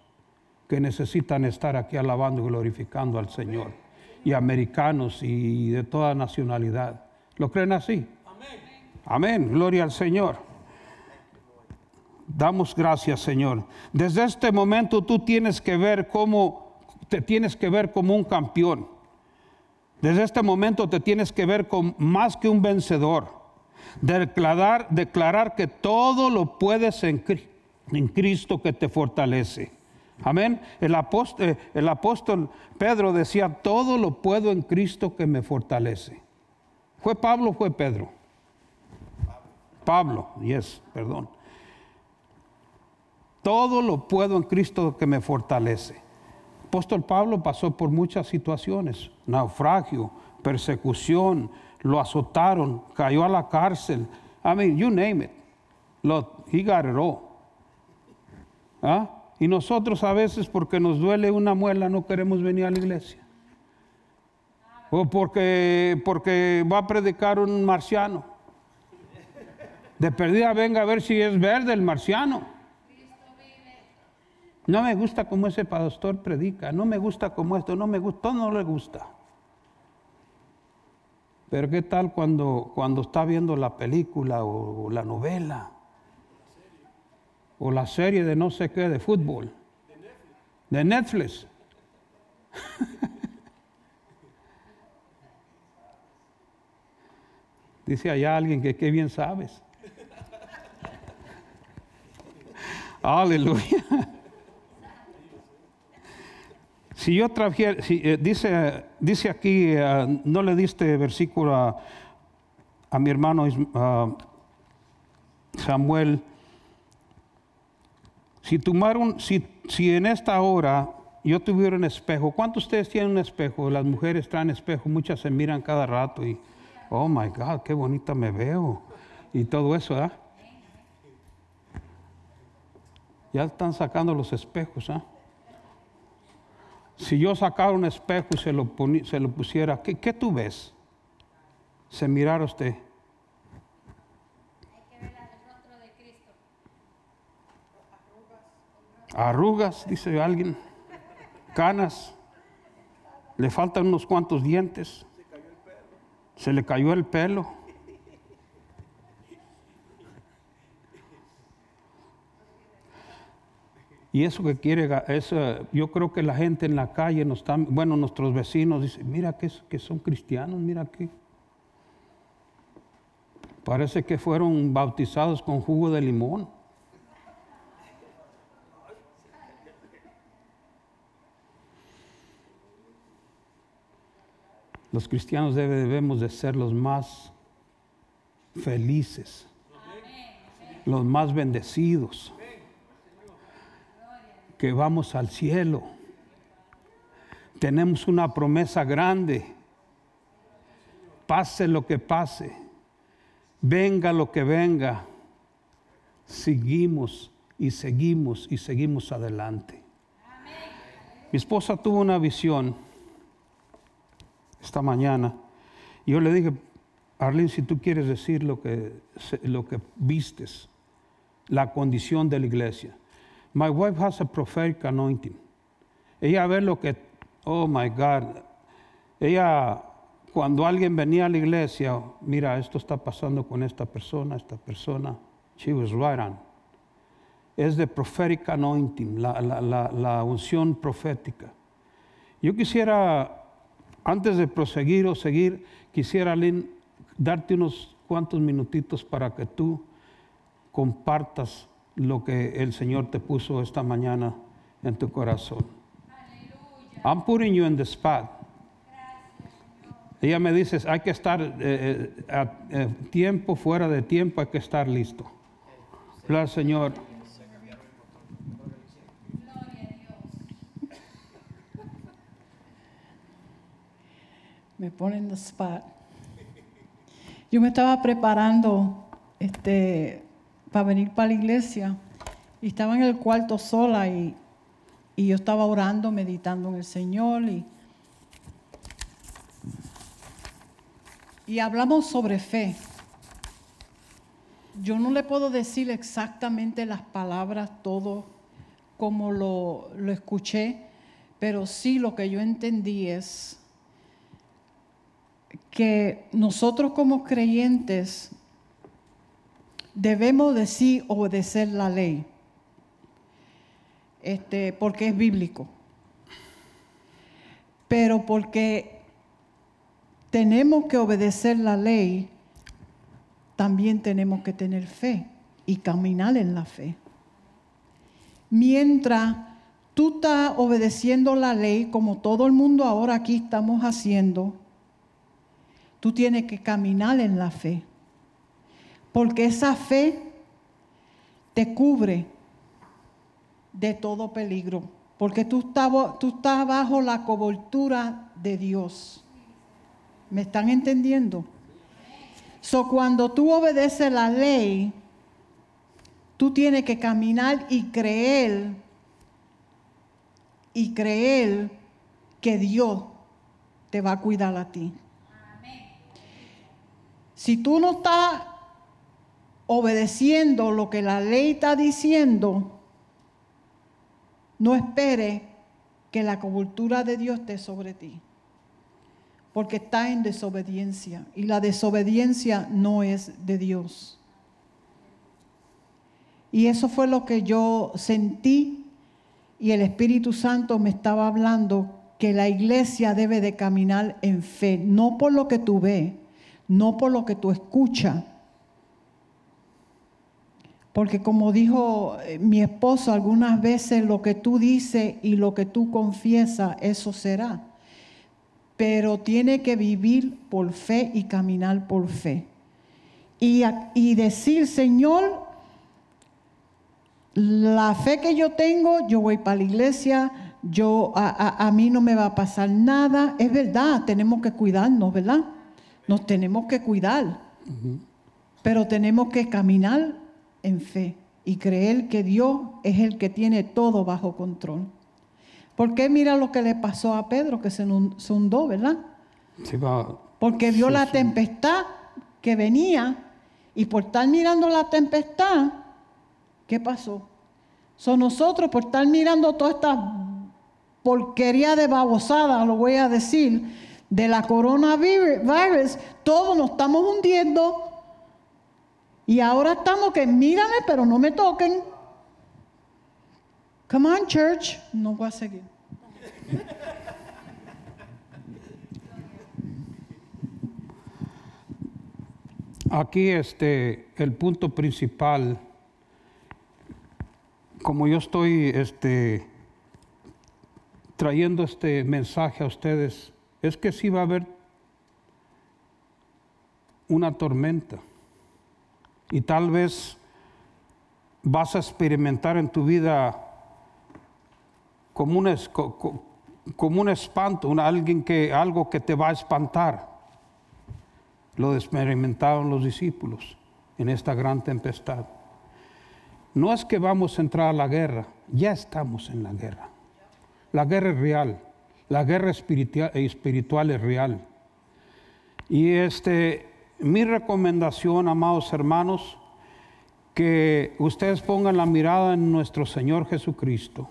que necesitan estar aquí alabando y glorificando al Señor. Y americanos y de toda nacionalidad. ¿Lo creen así? Amén. Gloria al Señor. Damos gracias, Señor. Desde este momento tú tienes que ver cómo te tienes que ver como un campeón. Desde este momento te tienes que ver como más que un vencedor. Declarar, declarar que todo lo puedes en Cristo que te fortalece. Amén. El apóstol, eh, el apóstol Pedro decía, todo lo puedo en Cristo que me fortalece. ¿Fue Pablo o fue Pedro? Pablo, yes, perdón. Todo lo puedo en Cristo que me fortalece. Apóstol Pablo pasó por muchas situaciones, naufragio, persecución, lo azotaron, cayó a la cárcel. I mean, you name it. Lo, he got it all. ¿Ah? Y nosotros a veces porque nos duele una muela no queremos venir a la iglesia. O porque, porque va a predicar un marciano. De perdida venga a ver si es verde el marciano. No me gusta como ese pastor predica, no me gusta como esto, no me gusta, no le gusta. Pero qué tal cuando, cuando está viendo la película o, la novela o la serie de no sé qué de fútbol, de Netflix. Dice allá alguien que qué bien sabes. Aleluya. Si yo trajera, si, eh, dice, dice aquí, eh, no le diste versículo a, a mi hermano Samuel. Si, tomar un- si, si en esta hora yo tuviera un espejo, ¿cuántos de ustedes tienen un espejo? Las mujeres traen espejo, muchas se miran cada rato y, oh my God, qué bonita me veo. Y todo eso, ¿ah? Ya están sacando los espejos, ¿ah? Si yo sacara un espejo y se lo, se lo pusiera, ¿qué, qué tú ves? Se mirara usted. Arrugas, dice alguien. Canas. Le faltan unos cuantos dientes. Se le cayó el pelo. Y eso que quiere, eso, yo creo que la gente en la calle, nos están, bueno, nuestros vecinos dicen, mira que, que son cristianos, mira que. Parece que fueron bautizados con jugo de limón. Los cristianos debe- debemos de ser los más felices, los más bendecidos que vamos al cielo. Tenemos una promesa grande. Pase lo que pase, venga lo que venga, seguimos y seguimos y seguimos adelante. Mi esposa tuvo una visión esta mañana. Yo le dije, Arlene, si tú quieres decir lo que, lo que vistes, la condición de la iglesia. My wife has a prophetic anointing. Ella ve lo que, oh my God, ella, cuando alguien venía a la iglesia, mira, esto está pasando con esta persona, esta persona, she was right on. Es de prophetic anointing, la, la- la- la unción profética. Yo quisiera, antes de proseguir o seguir, quisiera, Lynn, darte unos cuantos minutitos para que tú compartas lo que el Señor te puso esta mañana en tu corazón. I'm putting you in the spot. Ella me dice, hay que estar eh, eh, a eh, tiempo, fuera de tiempo, hay que estar listo. Al Señor. Me ponen en the spot. Yo me estaba preparando este, para venir para la iglesia y estaba en el cuarto sola y, y yo estaba orando, meditando en el Señor y, y hablamos sobre fe. Yo no le puedo decir exactamente las palabras, todo, como lo, lo escuché, pero sí lo que yo entendí es que nosotros como creyentes debemos de sí obedecer la ley, este, porque es bíblico, pero porque tenemos que obedecer la ley, también tenemos que tener fe y caminar en la fe. Mientras tú estás obedeciendo la ley, como todo el mundo ahora aquí estamos haciendo, tú tienes que caminar en la fe. Porque esa fe te cubre de todo peligro. Porque tú estás, tú estás bajo la cobertura de Dios. ¿Me están entendiendo? So, cuando tú obedeces la ley, tú tienes que caminar y creer, y creer que Dios te va a cuidar a ti. Si tú no estás obedeciendo lo que la ley está diciendo, no espere que la cobertura de Dios esté sobre ti, porque está en desobediencia. Y la desobediencia no es de Dios. Y eso fue lo que yo sentí. Y el Espíritu Santo me estaba hablando que la iglesia debe de caminar en fe, no por lo que tú ves, no por lo que tú escuchas. Porque como dijo eh, mi esposo, algunas veces lo que tú dices y lo que tú confiesas, eso será. Pero tiene que vivir por fe y caminar por fe. Y, y decir, Señor, la fe que yo tengo, yo voy para la iglesia, yo, a, a, mí no me va a pasar nada. Es verdad, tenemos que cuidarnos, ¿verdad? Nos tenemos que cuidar, pero tenemos que caminar en fe y creer que Dios es el que tiene todo bajo control. Porque mira lo que le pasó a Pedro, que se hundó, ¿verdad? Porque vio la tempestad que venía y por estar mirando la tempestad, ¿qué pasó? Son nosotros por estar mirando toda esta porquería de babosada, lo voy a decir, de la coronavirus, todos nos estamos hundiendo. Y ahora estamos que mírame, pero no me toquen. Come on, church. No voy a seguir. Aquí este el punto principal como yo estoy este trayendo este mensaje a ustedes es que sí va a haber una tormenta y tal vez vas a experimentar en tu vida como un, espanto, alguien que, algo que te va a espantar. Lo experimentaron los discípulos en esta gran tempestad. No es que vamos a entrar a la guerra, ya estamos en la guerra. La guerra es real. La guerra espiritual es real. Y este, mi recomendación, amados hermanos, que ustedes pongan la mirada en nuestro Señor Jesucristo,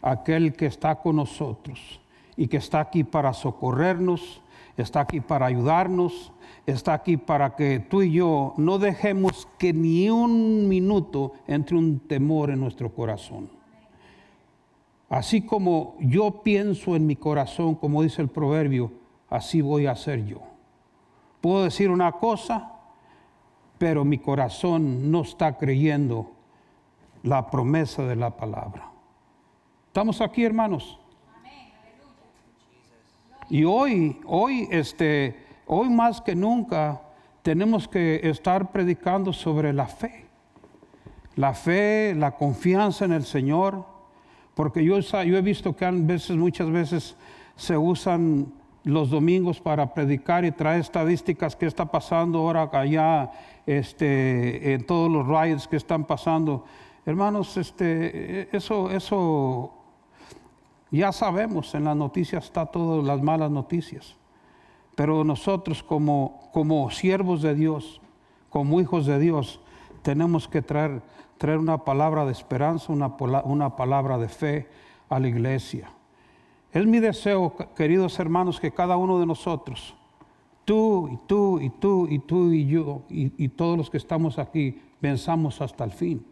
aquel que está con nosotros y que está aquí para socorrernos, está aquí para ayudarnos, está aquí para que tú y yo no dejemos que ni un minuto entre un temor en nuestro corazón. Así como yo pienso en mi corazón, como dice el proverbio, así voy a hacer yo. Puedo decir una cosa, pero mi corazón no está creyendo la promesa de la palabra. ¿Estamos aquí, hermanos? Y hoy, hoy, este, hoy más que nunca tenemos que estar predicando sobre la fe. La fe, la confianza en el Señor porque yo, he visto que veces, muchas veces se usan los domingos para predicar y traer estadísticas que está pasando ahora allá este, en todos los riots que están pasando. Hermanos, este, eso, eso ya sabemos, en las noticias está todas las malas noticias. Pero nosotros como, como siervos de Dios, como hijos de Dios, tenemos que traer traer una palabra de esperanza, una, una palabra de fe a la iglesia. Es mi deseo, queridos hermanos, que cada uno de nosotros, tú y tú y tú y tú y yo y, todos los que estamos aquí, venzamos hasta el fin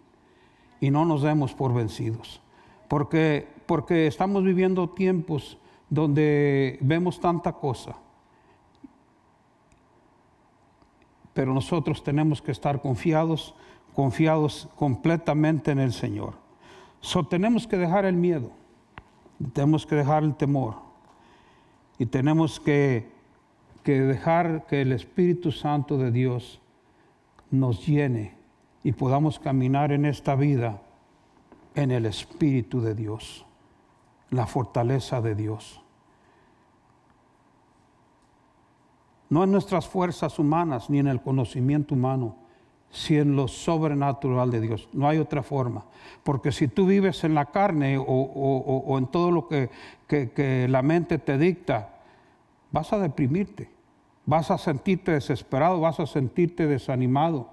y no nos demos por vencidos. Porque, porque estamos viviendo tiempos donde vemos tanta cosa. Pero nosotros tenemos que estar confiados, confiados completamente en el Señor. Tenemos que dejar el miedo, tenemos que dejar el temor y tenemos que, que dejar que el Espíritu Santo de Dios nos llene y podamos caminar en esta vida en el Espíritu de Dios, la fortaleza de Dios. No en nuestras fuerzas humanas ni en el conocimiento humano, sino en lo sobrenatural de Dios. No hay otra forma. Porque si tú vives en la carne o, en todo lo que la mente te dicta, vas a deprimirte, vas a sentirte desesperado, vas a sentirte desanimado.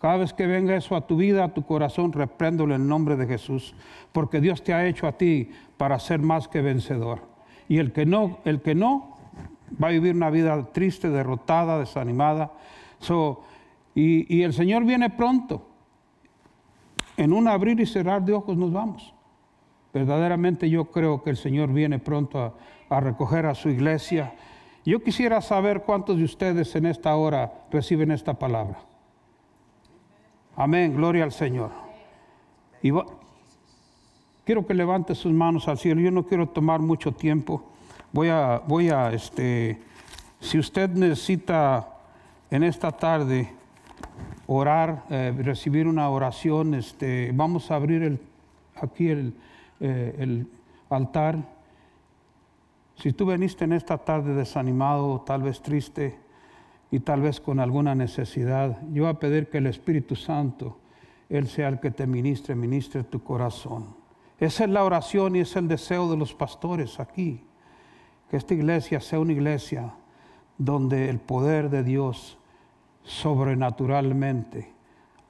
Cada vez que venga eso a tu vida, a tu corazón, repréndolo en el nombre de Jesús, porque Dios te ha hecho a ti para ser más que vencedor. Y el que no, el que no va a vivir una vida triste, derrotada, desanimada. Y, el Señor viene pronto. En un abrir y cerrar de ojos nos vamos. Verdaderamente yo creo que el Señor viene pronto a, recoger a su iglesia. Yo quisiera saber cuántos de ustedes en esta hora reciben esta palabra. Amén, gloria al Señor. Y quiero que levante sus manos al cielo. Yo no quiero tomar mucho tiempo. Voy a, voy a, este, si usted necesita en esta tarde orar, eh, recibir una oración, este, vamos a abrir el, aquí el, eh, el altar. Si tú veniste en esta tarde desanimado, tal vez triste y tal vez con alguna necesidad, yo voy a pedir que el Espíritu Santo, Él sea el que te ministre, ministre tu corazón. Esa es la oración y es el deseo de los pastores aquí. Que esta iglesia sea una iglesia donde el poder de Dios sobrenaturalmente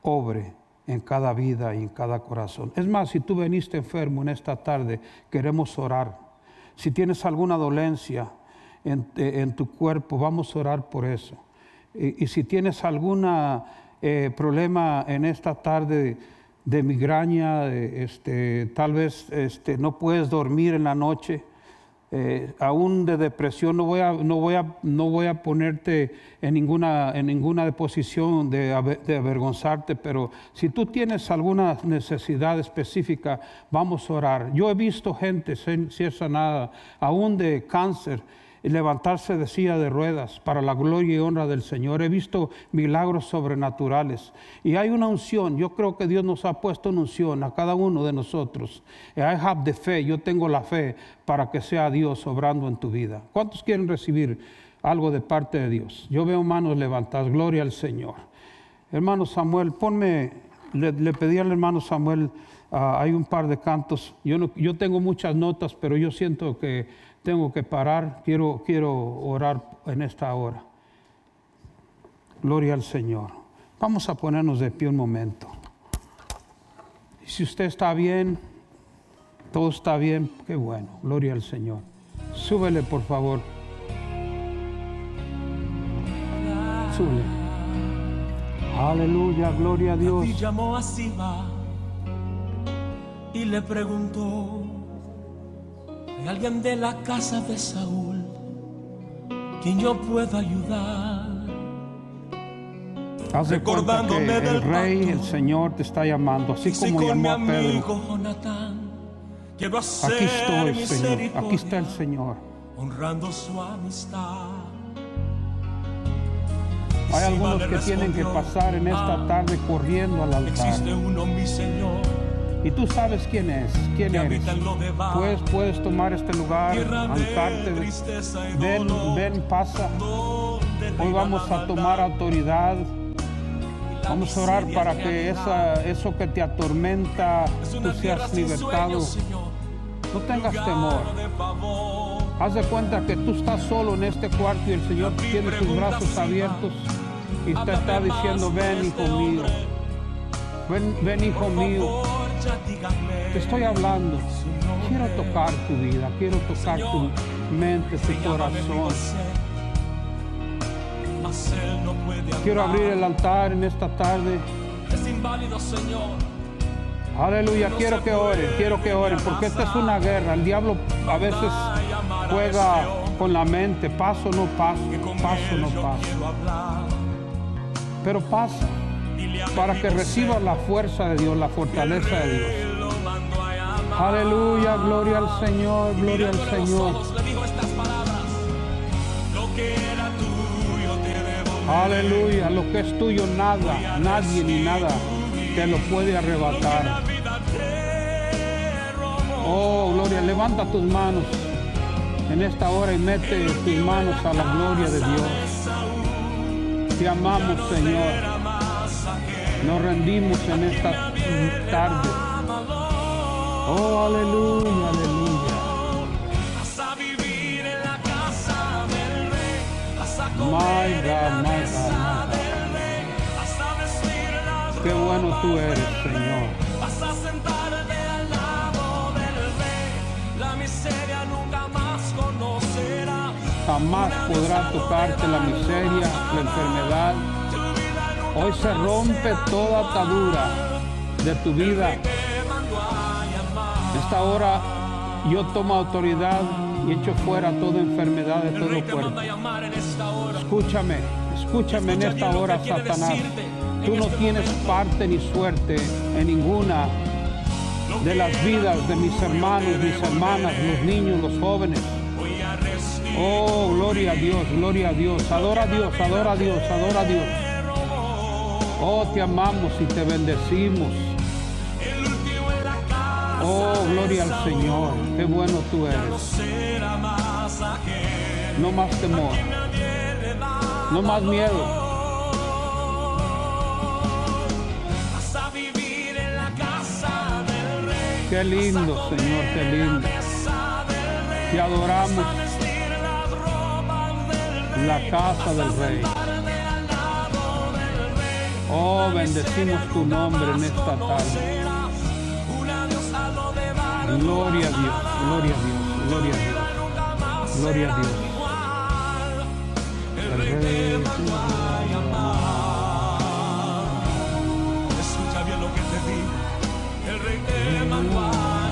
obre en cada vida y en cada corazón. Es más, si tú veniste enfermo en esta tarde, queremos orar. Si tienes alguna dolencia en, eh, tu cuerpo, vamos a orar por eso. Y, si tienes algún problema en esta tarde de migraña, de, este, tal vez este, no puedes dormir en la noche, eh, aún de depresión, no voy a, no voy a, no voy a ponerte en ninguna, en ninguna posición de, aver- de avergonzarte, pero si tú tienes alguna necesidad específica, vamos a orar. Yo he visto gente ser, sanada, aún de cáncer, levantarse de silla de ruedas para la gloria y honra del Señor. He visto milagros sobrenaturales. Y hay una unción. Yo creo que Dios nos ha puesto una unción a cada uno de nosotros. I have the fe. Yo tengo la fe para que sea Dios obrando en tu vida. ¿Cuántos quieren recibir algo de parte de Dios? Yo veo manos levantadas. Gloria al Señor. Hermano Samuel, ponme, le, pedí al hermano Samuel, ah, hay un par de cantos. Yo, no- yo tengo muchas notas, pero yo siento que tengo que parar. Quiero, quiero orar en esta hora. Gloria al Señor. Vamos a ponernos de pie un momento. Si usted está bien, todo está bien, qué bueno. Gloria al Señor. Súbele, por favor. Súbele. Aleluya, gloria a Dios. Y llamó a Siba y le preguntó, ¿hay alguien de la casa de Saúl quien yo pueda ayudar? Haz de cuenta que Recordándome el rey, pacto. el Señor te está llamando, así si como llamó a Pedro. Jonatán quiero hacer Aquí estoy, Señor. Aquí está el Señor. honrando su amistad. Hay algunos que tienen que pasar en esta "Ah, tarde corriendo al altar. Existe uno, mi Señor, Y tú sabes quién es, quién eres. de Puedes, tomar este lugar, y Ven, ven, pasa. Hoy vamos a tomar autoridad. Vamos a orar para que esa, eso que te atormenta, tú seas libertado. No tengas temor. Haz de cuenta que tú estás solo en este cuarto y el Señor tiene sus brazos abiertos y te está diciendo, ven hijo este mío. Ven, ven hijo mío, te estoy hablando. Quiero tocar tu vida, quiero tocar tu mente, tu corazón. Quiero abrir el altar en esta tarde. Es inválido, Señor. Aleluya, quiero que oren, quiero que oren, porque esta es una guerra. El diablo a veces juega con la mente, paso no paso, paso no paso. Pero pasa para que José, recibas la fuerza de Dios, la fortaleza de Dios. Aleluya, gloria al Señor, gloria al Señor. Aleluya, lo que es tuyo nada, nadie ni nada te lo puede arrebatar. Oh, gloria, levanta tus manos en esta hora y mete tus manos a la gloria de Dios. Te amamos, Señor. Nos rendimos en esta tarde. Oh, aleluya, aleluya. Vas a vivir en la casa del rey. Vas a My comer en la mesa del rey. Vas a vestir las Qué bueno tú eres. Señor. Vas a sentarte al lado del rey. La miseria nunca más conocerás. Jamás podrá tocarte la miseria, la enfermedad. Hoy se rompe toda atadura de tu vida. En esta hora yo tomo autoridad y echo fuera toda enfermedad de todo cuerpo. Escúchame, escúchame en esta hora, Satanás. Tú no este tienes parte ni suerte en ninguna de las vidas de mis hermanos, mis hermanas, los niños, los jóvenes. Oh, gloria a Dios, gloria a Dios. Adora a Dios, adora a Dios, adora a Dios. Oh, te amamos y te bendecimos. Oh, gloria al. Señor. Qué bueno tú eres. No más temor, no más miedo. Qué lindo, Señor, qué lindo. Te adoramos, la casa del Rey. Oh, bendecimos tu nombre en esta tarde. Gloria a Dios, gloria a Dios, gloria a Dios. Gloria a Dios. El rey Rey te mandó a llamar. Escucha bien lo que te digo. El rey te mandó a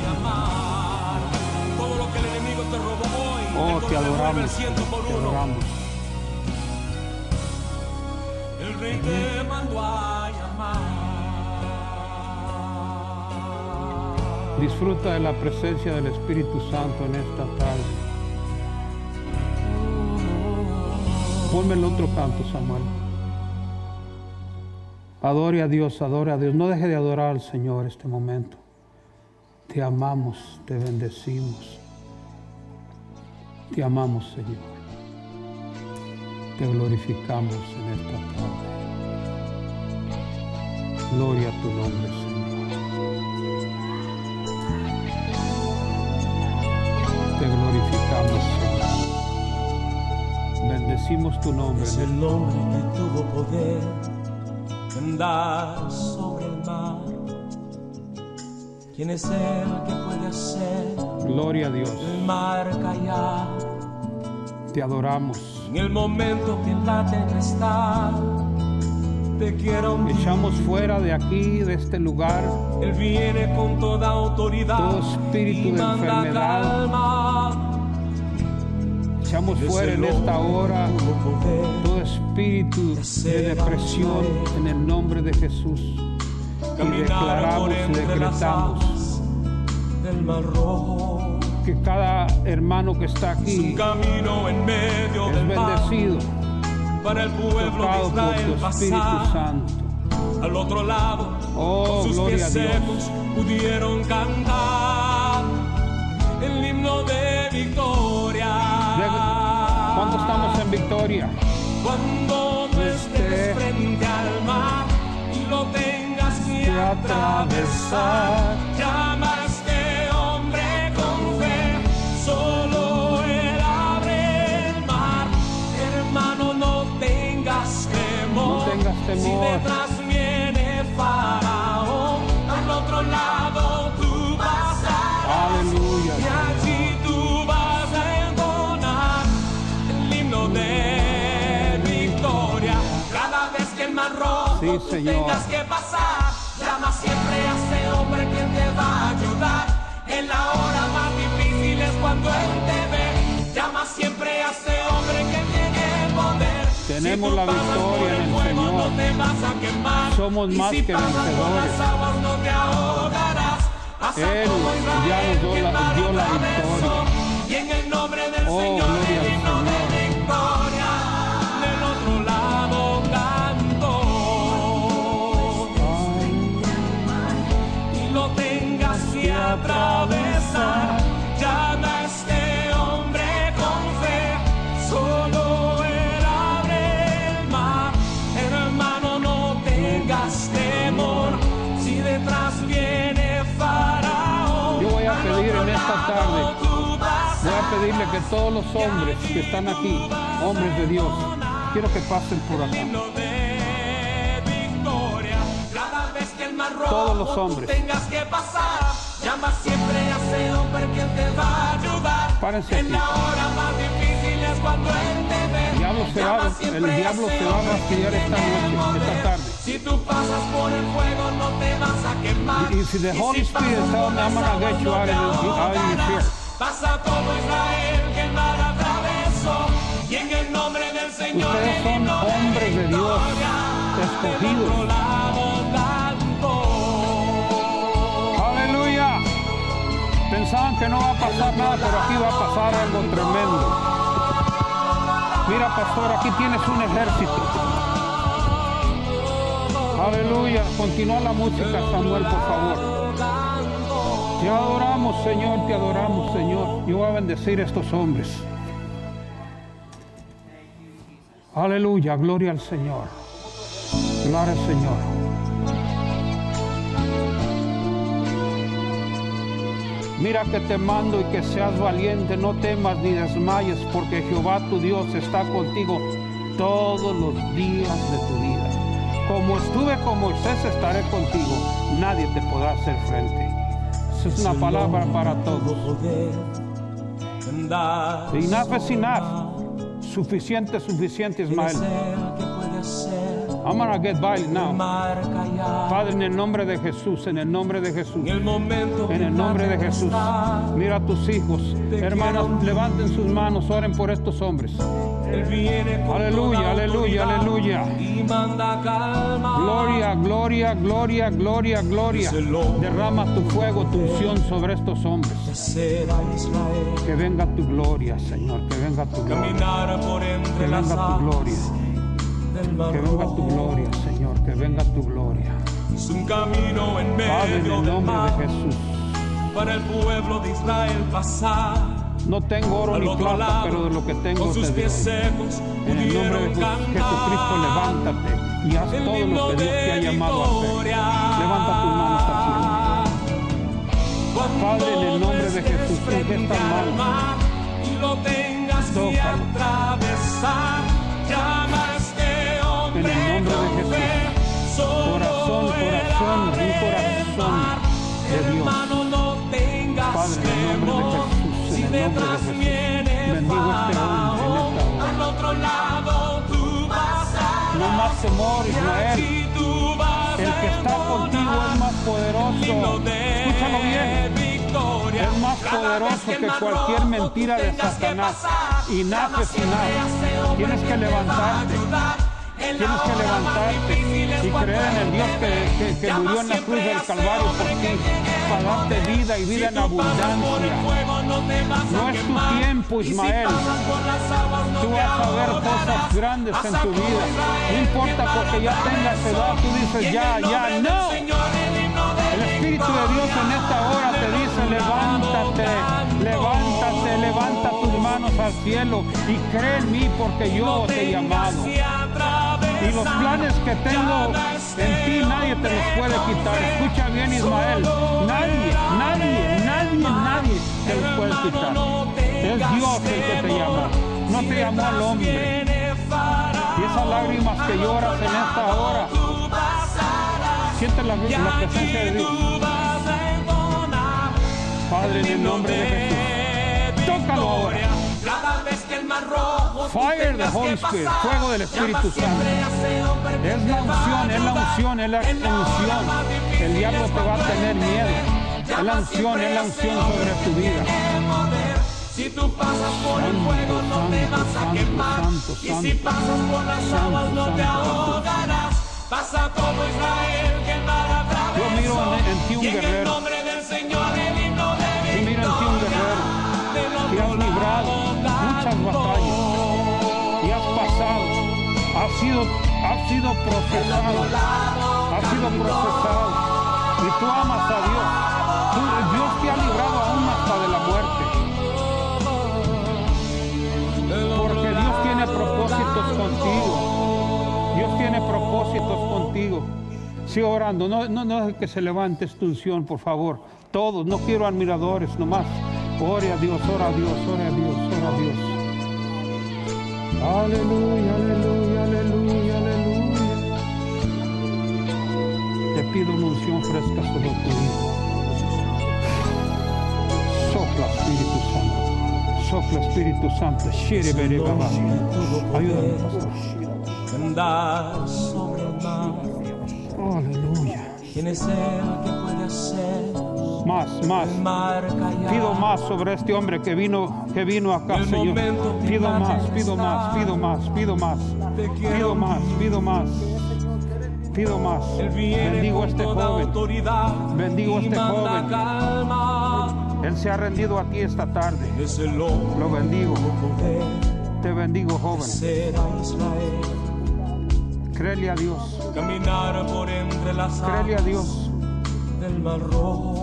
llamar. Todo lo que el enemigo te robó hoy. Oh, te adoramos, te adoramos. El rey te mandó a Disfruta de la presencia del Espíritu Santo en esta tarde. Ponme el otro canto, Samuel. Adore a Dios, adore a Dios. No deje de adorar al Señor este momento. Te amamos, te bendecimos. Te amamos, Señor. Te glorificamos en esta tarde. Gloria a tu nombre, Señor. Glorificamos, Señor. Bendecimos tu nombre. Es el hombre que tuvo poder de andar sobre el mar. ¿Quién es el que puede hacer Gloria a Dios. el mar callar? Te adoramos. En el momento que la tempestad te quiero Echamos fuera de aquí, de este lugar, Él viene con toda autoridad Todo espíritu y de manda enfermedad. calma. Echamos fuera en esta hora todo espíritu de depresión en el nombre de Jesús. Y declaramos y decretamos que cada hermano que está aquí es bendecido, para el pueblo de por Israel tu Espíritu Santo. al otro lado. Oh, sus gloria a Dios. pudieron cantar el himno de victoria. ¿Cuánto estamos en victoria? Cuando no estés Esté frente al mar y lo tengas que atravesar, atravesar. llama a este hombre con fe, solo él abre el mar. Hermano, no tengas temor, No tengas si temor. detrás tú Señor. tengas que pasar, llama siempre a ese hombre que te va a ayudar. En la hora más difícil es cuando Él te ve. Llama siempre a ese hombre que tiene poder. Tenemos Si la pasas victoria por en el fuego, Señor. No te vas a quemar. Somos Y más si que pasas por vencedores. las aguas, no te ahogarás. Haz Él ya nos dio la- dio la atravesó. Y en el nombre del Oh, Señor, gloria pedirle que todos los hombres que están aquí, hombres de Dios, quiero que pasen por acá. Todos los hombres. Párense en aquí. El diablo se va- el diablo se va a fastidiar esta noche, esta tarde. Si tú pasas por el fuego no te vas a quemar. If the Holy Spirit me las I'm gonna get you out of. Pasa todo Israel que el mar atravesó y en el nombre del Señor Ustedes son hombres de Dios, escogidos. Aleluya. Pensaban que no va a pasar nada, pero aquí va a pasar algo tremendo. Mira, pastor, aquí tienes un ejército. Aleluya. Continúa la música, Samuel, por favor. Te adoramos, Señor, te adoramos, Señor. Yo voy a bendecir a estos hombres. Aleluya, gloria al Señor. Gloria al Señor. Mira que te mando y que seas valiente, no temas ni desmayes, porque Jehová tu Dios está contigo todos los días de tu vida. Como estuve con Moisés, estaré contigo. Nadie te podrá hacer frente. Es una palabra para todos. Enough is enough. Suficiente, suficiente, Ismael. I'm gonna get by now. Padre, en el nombre de Jesús, en el nombre de Jesús. En el nombre de Jesús, mira a tus hijos. Hermanas, levanten sus manos, oren por estos hombres. Aleluya, aleluya, aleluya. Gloria, gloria, gloria, gloria, gloria. Derrama tu fuego, tu unción sobre estos hombres. Que venga tu gloria, Señor, que venga tu gloria. Que venga tu gloria. Que venga tu gloria, Señor, que venga tu gloria. Es un camino en Padre, en medio el nombre de Jesús. para el pueblo de Israel pasar. No tengo oro ni plata, lado, pero de lo que tengo con te sus doy. pies secos, En el nombre de Jesucristo, levántate y haz todo lo que Dios te ha llamado a hacer. Levanta al cielo. Cuando Padre, en el nombre de Jesús, al manos. mar y lo tengas que atravesar, llama Corazón, un corazón de Dios. Hermano, no tengas Padre, en el nombre de. Jesús, en si el nombre de Jesús. Bendigo este hombre en esta hora. al otro lado tú vas a No más temor, y vas El que está contigo es más poderoso. de Escúchalo bien. Es más poderoso que cualquier mentira de Satanás. Y a ese hombre Tienes que levantarte. Tienes que levantarte y creer en el Dios que, que- murió en la cruz del Calvario por ti, para darte vida y vida en abundancia. no es tu tiempo, Ismael. Tú vas a ver cosas grandes en tu vida. No importa que porque ya tengas edad, tú dices ya, ya, no. El Espíritu de Dios en esta hora te dice, levántate, levántate, levanta tus manos al cielo y cree en mí porque yo te he llamado. Y los planes que tengo en ti nadie te los puede quitar. Escucha bien Ismael, nadie, nadie, nadie, nadie te los puede quitar. Es Dios el que te llama, no te llamó al hombre. Y esas lágrimas que lloras en esta hora, siente la, la presencia de Dios. Padre, en el nombre de Jesús, tócalo ahora. Rojo Fire the Holy Spirit, fuego del Espíritu Santo. Es la unción, es la unción, es la unción. El diablo te va a tener miedo. Es la unción, es la unción sobre tu vida. Si tú pasas por el fuego no te vas a quemar. y si pasas por las aguas no te ahogarás. Pasa como Israel que el mar atravesó. Yo miro en- ti un guerrero. Batallas y has pasado, has sido, has sido procesado, has sido procesado y tú amas a Dios. Dios te ha librado aún hasta de la muerte. Porque Dios tiene propósitos contigo. Dios tiene propósitos contigo. Sigue orando. No, no, no deje que se levante esta unción, por favor. Todos. No quiero admiradores, nomás. Ore a Dios, ora a Dios, ore a Dios, ora a Dios. Aleluya, aleluya, aleluya, aleluya. Te pido una unción fresca sobre tu hijo. Sopla Espíritu Santo. Sopla Espíritu Santo. Ayúdame, pastor. andar sobre el mar. Aleluya. Quien es el que puede hacer Más, más. Pido más sobre este hombre que vino, que vino acá, Señor. Pido más, pido más, pido más, pido más. Pido más, pido más. Pido más. Bendigo a este joven. Bendigo a este joven. Él se ha rendido a ti esta tarde. Lo bendigo. Te bendigo, joven. Créele a Dios. Caminar por entre las Créele a Dios. del mar rojo.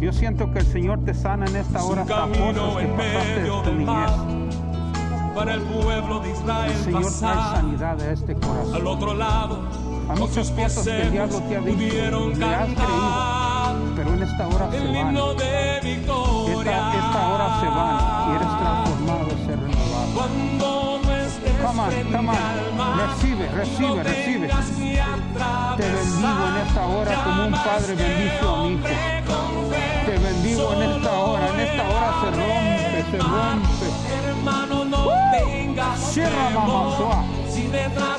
Yo siento que el Señor te sana en esta hora hasta camino cosas que en pasaste medio de tu niñez. Para el pueblo de Israel El Señor trae pasar sanidad a este al corazón. otro lado. Con muchas cosas que el diablo te ha dicho y le has cantar Pero en esta hora se van. himno de victoria. Esta, esta hora se van y eres transformado y ser renovado. Cuando no estés Come on, come on. Recibe, recibe, recibe. Te bendigo en esta hora como un padre bendice a un hijo. Bendigo en esta hora. En esta hora se rompe, se rompe. Hermano, no tengas Cierra, temor. mamazua. Si detrás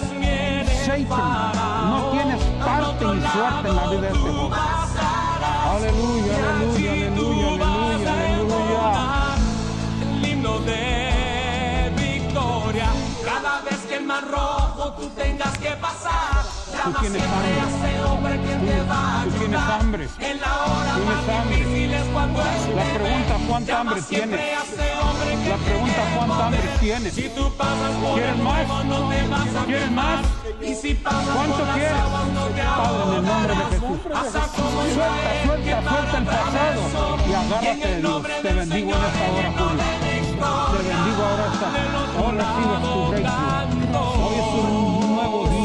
Satan, no tienes parte ni suerte en la vida de este joven. Aleluya, aleluya, aleluya, aleluya, aleluya. El himno de victoria. Cada vez que el mar rojo tú tengas que pasar. Llama tienes hambre. a Tú tienes hambre. Tienes hambre. La pregunta. ¿cuánta hambre tienes? La pregunta, ¿cuánta hambre tienes? Tú ¿Quieres más? ¿Quieres más? ¿Cuánto quieres? Padre, en el nombre de. Jesús. Suelta, suelta, suelta el pasado y agárrate de Dios. Te bendigo en esta hora, Julio. Te bendigo ahora esta. Hoy recibes tu breakthrough. Hoy es un nuevo día.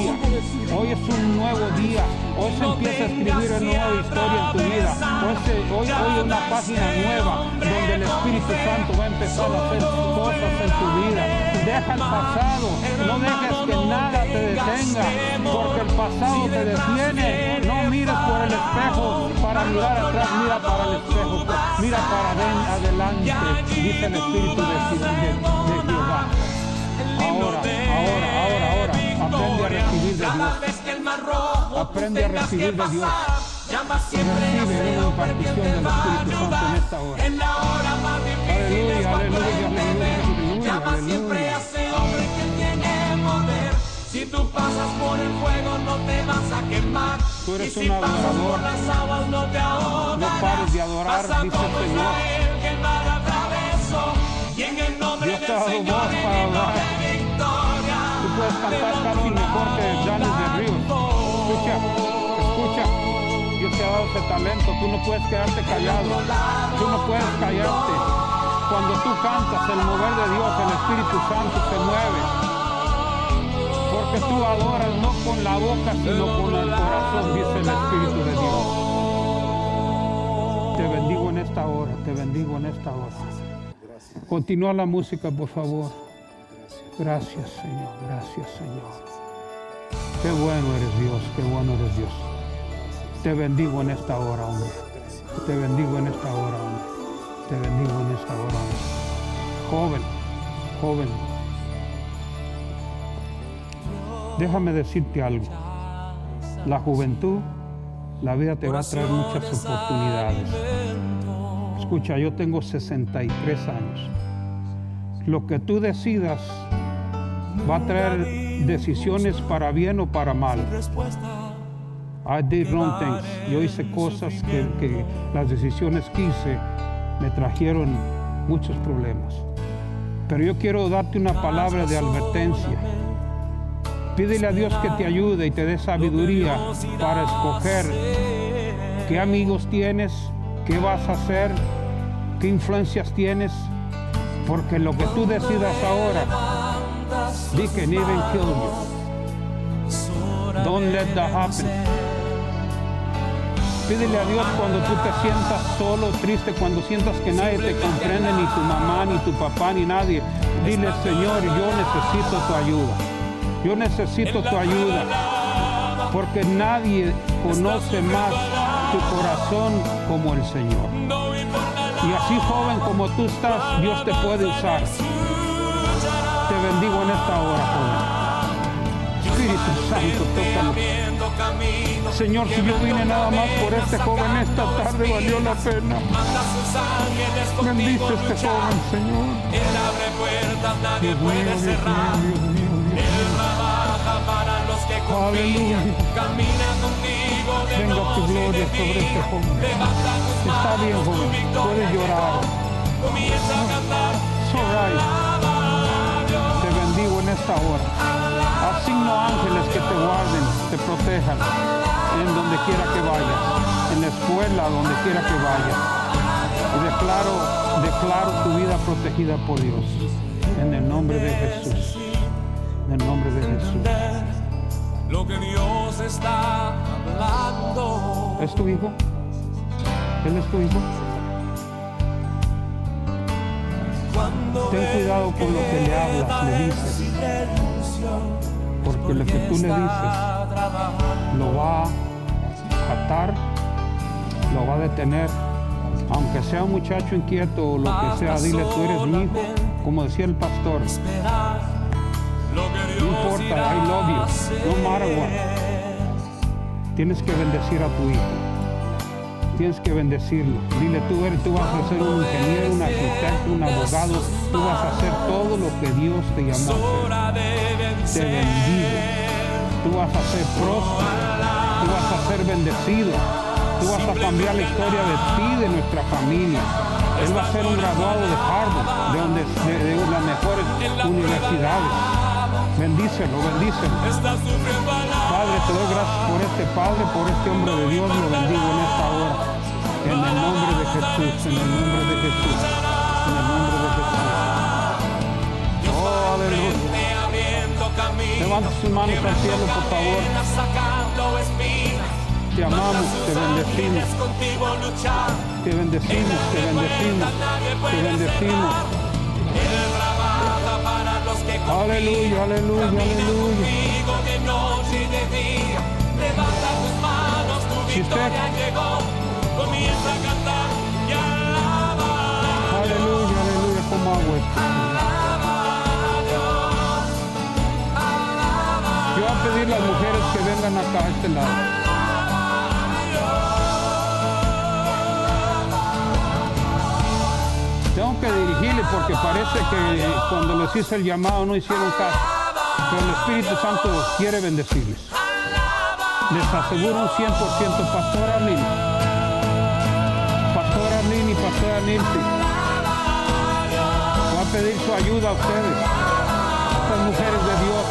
Es un nuevo día. Hoy se empieza a escribir una nueva historia en tu vida. Hoy, se, hoy, una página nueva donde el Espíritu Santo va a empezar a hacer cosas en tu vida. Deja el pasado. No dejes que nada te detenga. Porque el pasado te detiene. No mires por el espejo para mirar atrás. Mira para el espejo. Mira para adelante. Dice el Espíritu de, de, de Jehová. Ahora, ahora. Aprende a recibir de Cada Dios. vez que el mar rojo Aprende a tengas recibir que de Dios. pasar, llama siempre a Recibe una que impartición te del Espíritu Santo en ayudar. esta hora. En la hora más difícil es Aleluya, cuando aleluya, aleluya, Llama siempre a ese hombre que tiene poder. Si tú pasas por el fuego no te vas a quemar. Tú eres y si un pasas por las aguas no te ahogarás. No pares de adorar, Pasa dice el como Señor. Israel que el mar atravesó. Y en el nombre Dios te del ha dado Señor voz el para de victoria. Tú puedes cantar casi de Ríos. Escucha, escucha. Dios te ha dado ese talento. Tú no puedes quedarte callado. Tú no puedes callarte. Cuando tú cantas, el mover de Dios, el Espíritu Santo se mueve. Porque tú adoras no con la boca, sino con el corazón, dice el Espíritu de Dios. Te bendigo en esta hora, te bendigo en esta hora. Continúa la música, por favor. Gracias, Señor, gracias, Señor. Qué bueno eres Dios, qué bueno eres Dios. Te bendigo en esta hora, hombre. Te bendigo en esta hora, hombre. Te bendigo en esta hora, hombre. Joven, joven. Déjame decirte algo. La juventud, la vida te va a traer muchas oportunidades. Escucha, yo tengo 63 años. Lo que tú decidas va a traer decisiones para bien o para mal. I did wrong things. Yo hice cosas que, que las decisiones que hice me trajeron muchos problemas. Pero yo quiero darte una palabra de advertencia. Pídele a Dios que te ayude y te dé sabiduría para escoger qué amigos tienes, qué vas a hacer, qué influencias tienes, porque lo que tú decidas ahora, they can even kill you. Don't let that happen. Pídele a Dios cuando tú te sientas solo, triste, cuando sientas que nadie te comprende, ni tu mamá, ni tu papá, ni nadie. Dile, Señor, yo necesito tu ayuda. Yo necesito tu ayuda. Porque nadie conoce más tu corazón como el Señor. Y así joven como tú estás, Dios te puede usar. Bendigo en esta hora. Espíritu Santo, tócalo. Señor, si yo vine nada más por este joven esta tarde, valió la pena. Bendice este joven, Señor. Él abre puertas, nadie puede cerrar. Él trabaja para los que confían. Camina contigo Venga tu gloria sobre este joven. Está bien, joven. Puedes llorar. Comienza a cantar. It's en esta hora. Asigno ángeles que te guarden, te protejan en donde quiera que vayas, en la escuela, donde quiera que vayas. Y declaro, declaro tu vida protegida por Dios. En el nombre de Jesús. En el nombre de Jesús. Lo que Dios está hablando. ¿Es tu hijo? ¿Él es tu hijo? Ten cuidado con lo que le hablas, le dices. Porque lo que tú le dices lo va a atar, lo va a detener. Aunque sea un muchacho inquieto o lo que sea, dile tú eres mi hijo. Como decía el pastor, no importa, I love you, no matter. Tienes que bendecir a tu hijo. Tienes que bendecirlo. Dile tú eres, tú vas a ser un ingeniero, un arquitecto, un abogado. Tú vas a hacer todo lo que Dios te llamó te bendigo. Tú vas a ser próspero. Tú vas a ser bendecido. Tú vas a cambiar la historia de ti de nuestra familia. Él va a ser un graduado de Harvard, de, donde, de, las mejores universidades. Bendícelo, bendícelo. Padre, te doy gracias por este Padre, por este hombre de Dios. Lo bendigo en esta hora. En el nombre de Jesús, en el nombre de Jesús. Levanta sus manos al cielo, por favor. Te amamos, te bendecimos, te bendecimos, te bendecimos, te bendecimos. Aleluya, aleluya, aleluya. Contigo de las mujeres que vengan acá a este lado. Tengo que dirigirle porque parece que cuando les hice el llamado no hicieron caso. Pero el Espíritu Santo quiere bendecirles. Les aseguro un 100%, Pastor Arlene. Pastor Arlene y Pastora Nilsi. Voy a pedir su ayuda a ustedes, estas mujeres de Dios.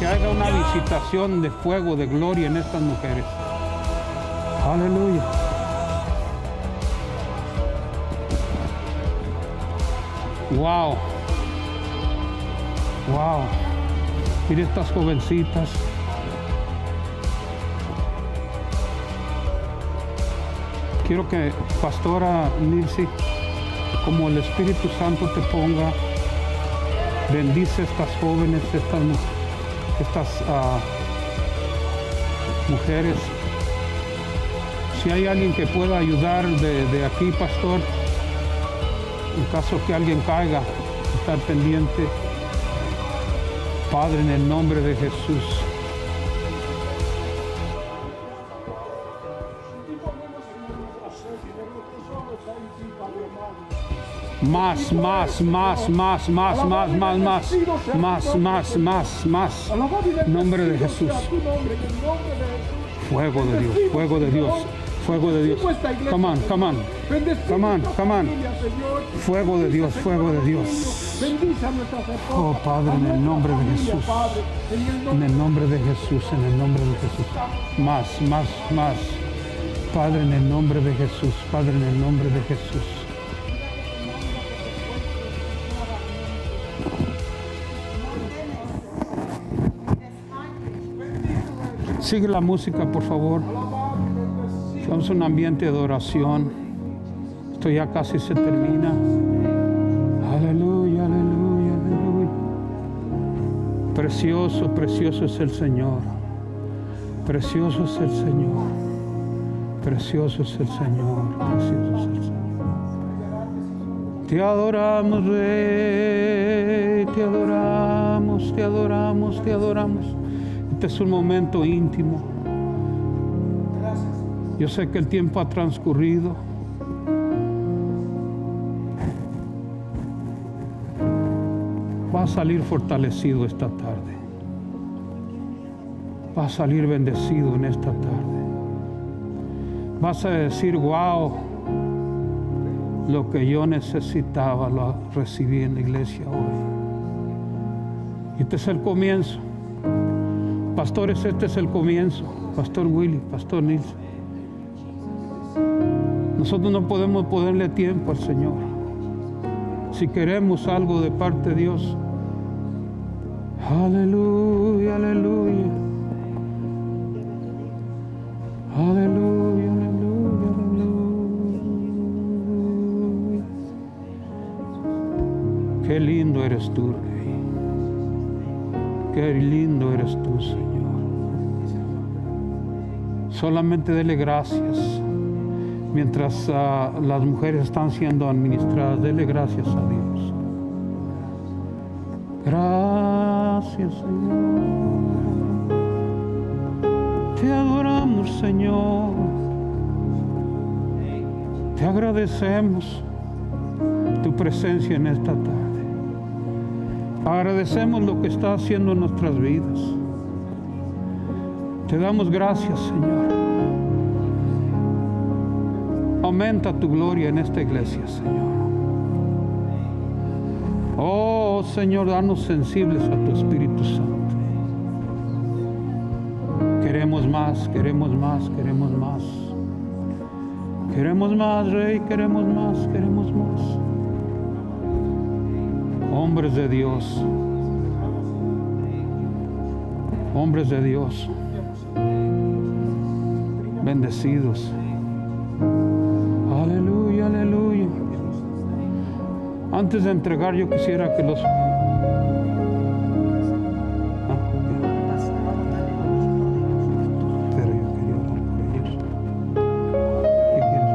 Que haga una visitación de fuego, de gloria en estas mujeres. Aleluya. Wow. Wow. Mira estas jovencitas. Quiero que Pastora Nilsi como el Espíritu Santo te ponga. Bendice estas jóvenes, estas, estas ah, mujeres. Si hay alguien que pueda ayudar de, de aquí, pastor, en caso que alguien caiga, estar pendiente. Padre, en el nombre de Jesús. Más, más, más, más, más, más, más, más, más, más, más, más. Nombre de Jesús. Fuego de Dios, fuego de Dios, fuego de Dios. Come on, come on, come on, come on. Fuego de Dios, fuego de Dios. Oh Padre, en el nombre de Jesús. En el nombre de Jesús, en el nombre de Jesús. Más, más, más. Padre, en el nombre de Jesús. Padre, en el nombre de Jesús. Sigue la música, por favor. Estamos un ambiente de oración. Esto ya casi se termina. Precioso, precioso es el Señor. Precioso es el Señor. Precioso es el Señor. Precioso es el Señor. Te adoramos, Rey. Te adoramos, te adoramos, te adoramos. Este es un momento íntimo. Yo sé que el tiempo ha transcurrido. Salir fortalecido esta tarde. Va a salir bendecido en esta tarde. Vas a decir, wow, lo que yo necesitaba lo recibí en la iglesia hoy. Este es el comienzo. Pastores, este es el comienzo. Pastor Willy, Pastor Nilsson. Nosotros no podemos ponerle tiempo al Señor. Si queremos algo de parte de Dios. Aleluya, aleluya. Aleluya, aleluya, aleluya. Qué lindo eres tú, Rey. Qué lindo eres tú, Señor. Solamente dele gracias. Mientras ah, las mujeres están siendo administradas, dele gracias a Dios. Gracias, Señor. Te adoramos, Señor. Te agradecemos tu presencia en esta tarde. Agradecemos lo que está haciendo en nuestras vidas. Te damos gracias, Señor. Aumenta tu gloria en esta iglesia, Señor. Oh, Señor, danos sensibles a tu Espíritu Santo. Queremos más, queremos más, queremos más. Queremos más, Rey, queremos más, queremos más. Hombres de Dios. Hombres de Dios. Bendecidos. Antes de entregar, yo quisiera que los... Ah, ya. Pero yo quería orar por ellos. ¿Qué quieres?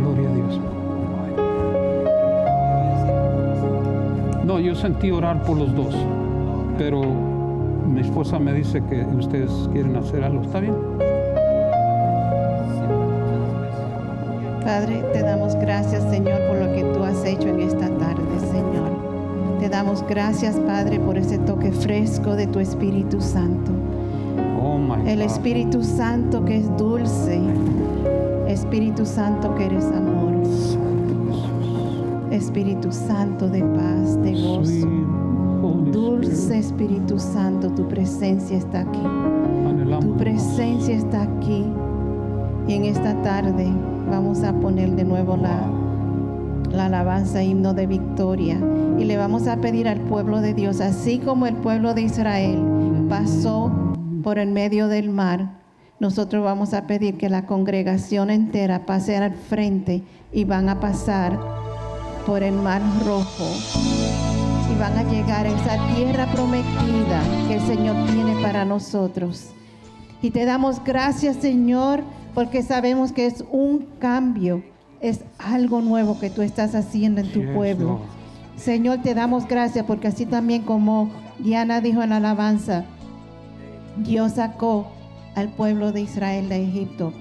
Gloria a Dios. No, yo sentí orar por los dos, pero mi esposa me dice que ustedes quieren hacer algo. ¿Está bien? Padre, te damos gracias, Señor, por lo que tú has hecho en esta tarde, Señor. Te damos gracias, Padre, por ese toque fresco de tu Espíritu Santo. Oh El. Espíritu Santo que es dulce. Espíritu Santo que eres amor. Espíritu Santo de paz, de gozo. Dulce. Espíritu Santo, tu presencia está aquí. Tu presencia está aquí. Y en esta tarde vamos a poner de nuevo la, la alabanza, himno de victoria. Y le vamos a pedir al pueblo de Dios, así como el pueblo de Israel pasó por el medio del mar, nosotros vamos a pedir que la congregación entera pase al frente y van a pasar por el mar rojo y van a llegar a esa tierra prometida que el Señor tiene para nosotros. Y te damos gracias, Señor, porque sabemos que es un cambio, es algo nuevo que tú estás haciendo en tu Yes, pueblo. Lord. Señor, te damos gracias porque así también como Diana dijo en la alabanza, Dios sacó al pueblo de Israel de Egipto,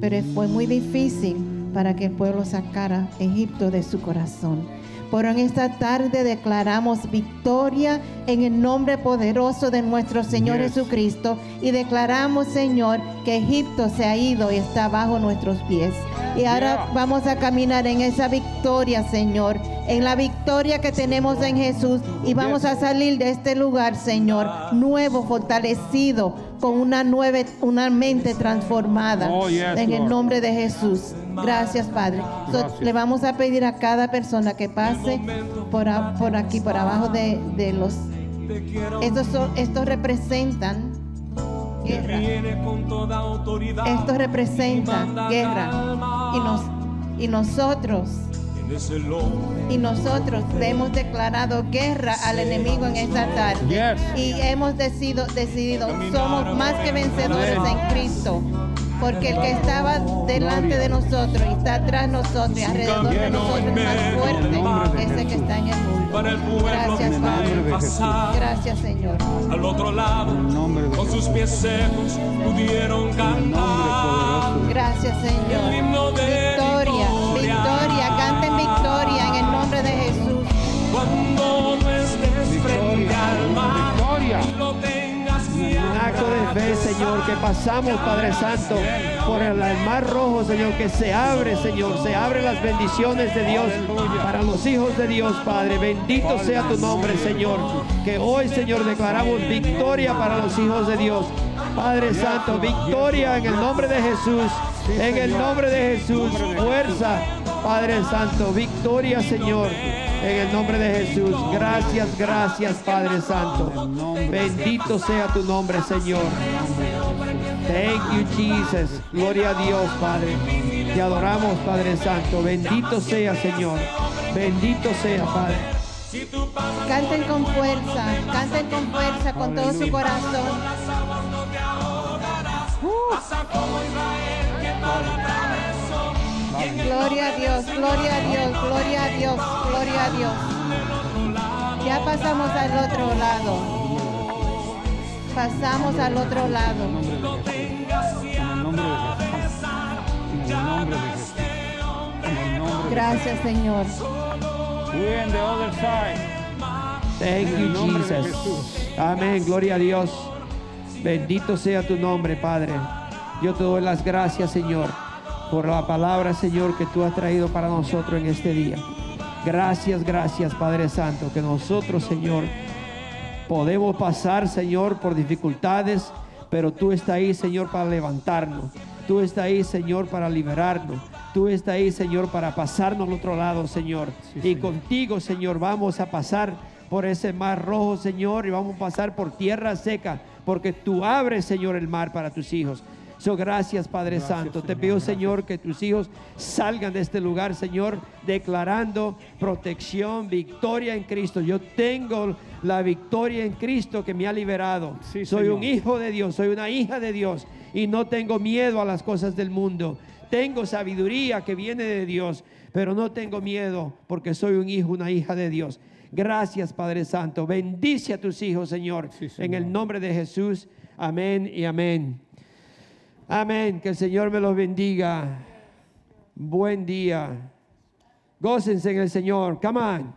pero fue muy difícil para que el pueblo sacara Egipto de su corazón. Pero en esta tarde declaramos victoria en el nombre poderoso de nuestro Señor Yes. Jesucristo y declaramos, Señor, que Egipto se ha ido y está bajo nuestros pies. Y ahora Yeah. vamos a caminar en esa victoria, Señor, en la victoria que tenemos en Jesús y vamos Yes. a salir de este lugar, Señor, nuevo, fortalecido, con una nueva, una mente transformada. Oh, yes, en el nombre de Jesús. Gracias, Padre. So, le vamos a pedir a cada persona que pase por, a- por aquí, por abajo de, de los... Estos, son- estos representan guerra. Estos representan guerra. Y, nos, y nosotros. Y nosotros hemos declarado guerra al enemigo en esta tarde. Yes. Y hemos decidido, decidido, somos más que vencedores en Cristo. Porque el que estaba delante de nosotros y está atrás de nosotros y alrededor de nosotros es más fuerte que ese que está en el mundo. Para el pueblo Gracias, Padre. Gracias, Señor. al otro lado. Con sus pies secos pudieron cantar. Gracias, Señor. Señor, que pasamos, Padre Santo, por el mar rojo, Señor, que se abre, Señor, se abren las bendiciones de Dios para los hijos de Dios, Padre. Bendito sea tu nombre, Señor. Que hoy, Señor, declaramos victoria para los hijos de Dios. Padre Santo, victoria en el nombre de Jesús. En el nombre de Jesús, fuerza, Padre Santo, victoria, Señor. En el nombre de Jesús, gracias, gracias, Padre Santo. Bendito sea tu nombre, Señor. Thank you, Jesus. Gloria a Dios, Padre. Te adoramos, Padre Santo. Bendito sea, Señor. Bendito sea, Padre. Canten con fuerza, canten con fuerza, con todo su corazón. Gloria a Dios, gloria a Dios, gloria a Dios, gloria a Dios. Ya pasamos al otro lado. Pasamos al otro lado. Gracias, Señor. We're in the other side. Thank you, Jesus. Jesús. Amén. Gloria a Dios. Bendito sea tu nombre, Padre. Yo te doy las gracias, Señor, por la palabra, Señor, que tú has traído para nosotros en este día. Gracias, gracias, Padre Santo, que nosotros, Señor, podemos pasar, Señor, por dificultades, pero tú estás ahí, Señor, para levantarnos. Tú estás ahí, Señor, para liberarnos. Tú estás ahí, Señor, para pasarnos al otro lado, Señor. Sí, y Señor. contigo, Señor, vamos a pasar por ese mar rojo, Señor, y vamos a pasar por tierra seca, porque tú abres, Señor, el mar para tus hijos. So, gracias, Padre Gracias, Santo. Te pido, gracias. Señor, que tus hijos salgan de este lugar, Señor, declarando protección, victoria en Cristo. Yo tengo la victoria en Cristo que me ha liberado. Sí, soy Señor. un hijo de Dios, soy una hija de Dios y no tengo miedo a las cosas del mundo. Tengo sabiduría que viene de Dios, pero no tengo miedo porque soy un hijo, una hija de Dios. Gracias, Padre Santo. Bendice a tus hijos, Señor, Sí, en el nombre de Jesús. Amén y amén. Amén. Que el Señor me los bendiga. Buen día. Gócense en el Señor. Come on.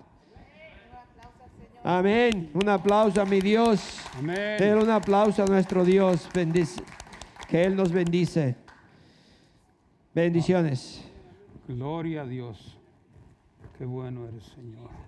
Amén. Un aplauso a mi Dios. Amén. Denle un aplauso a nuestro Dios. Bendice. Que Él nos bendice. Bendiciones. Gloria a Dios. Qué bueno eres, Señor.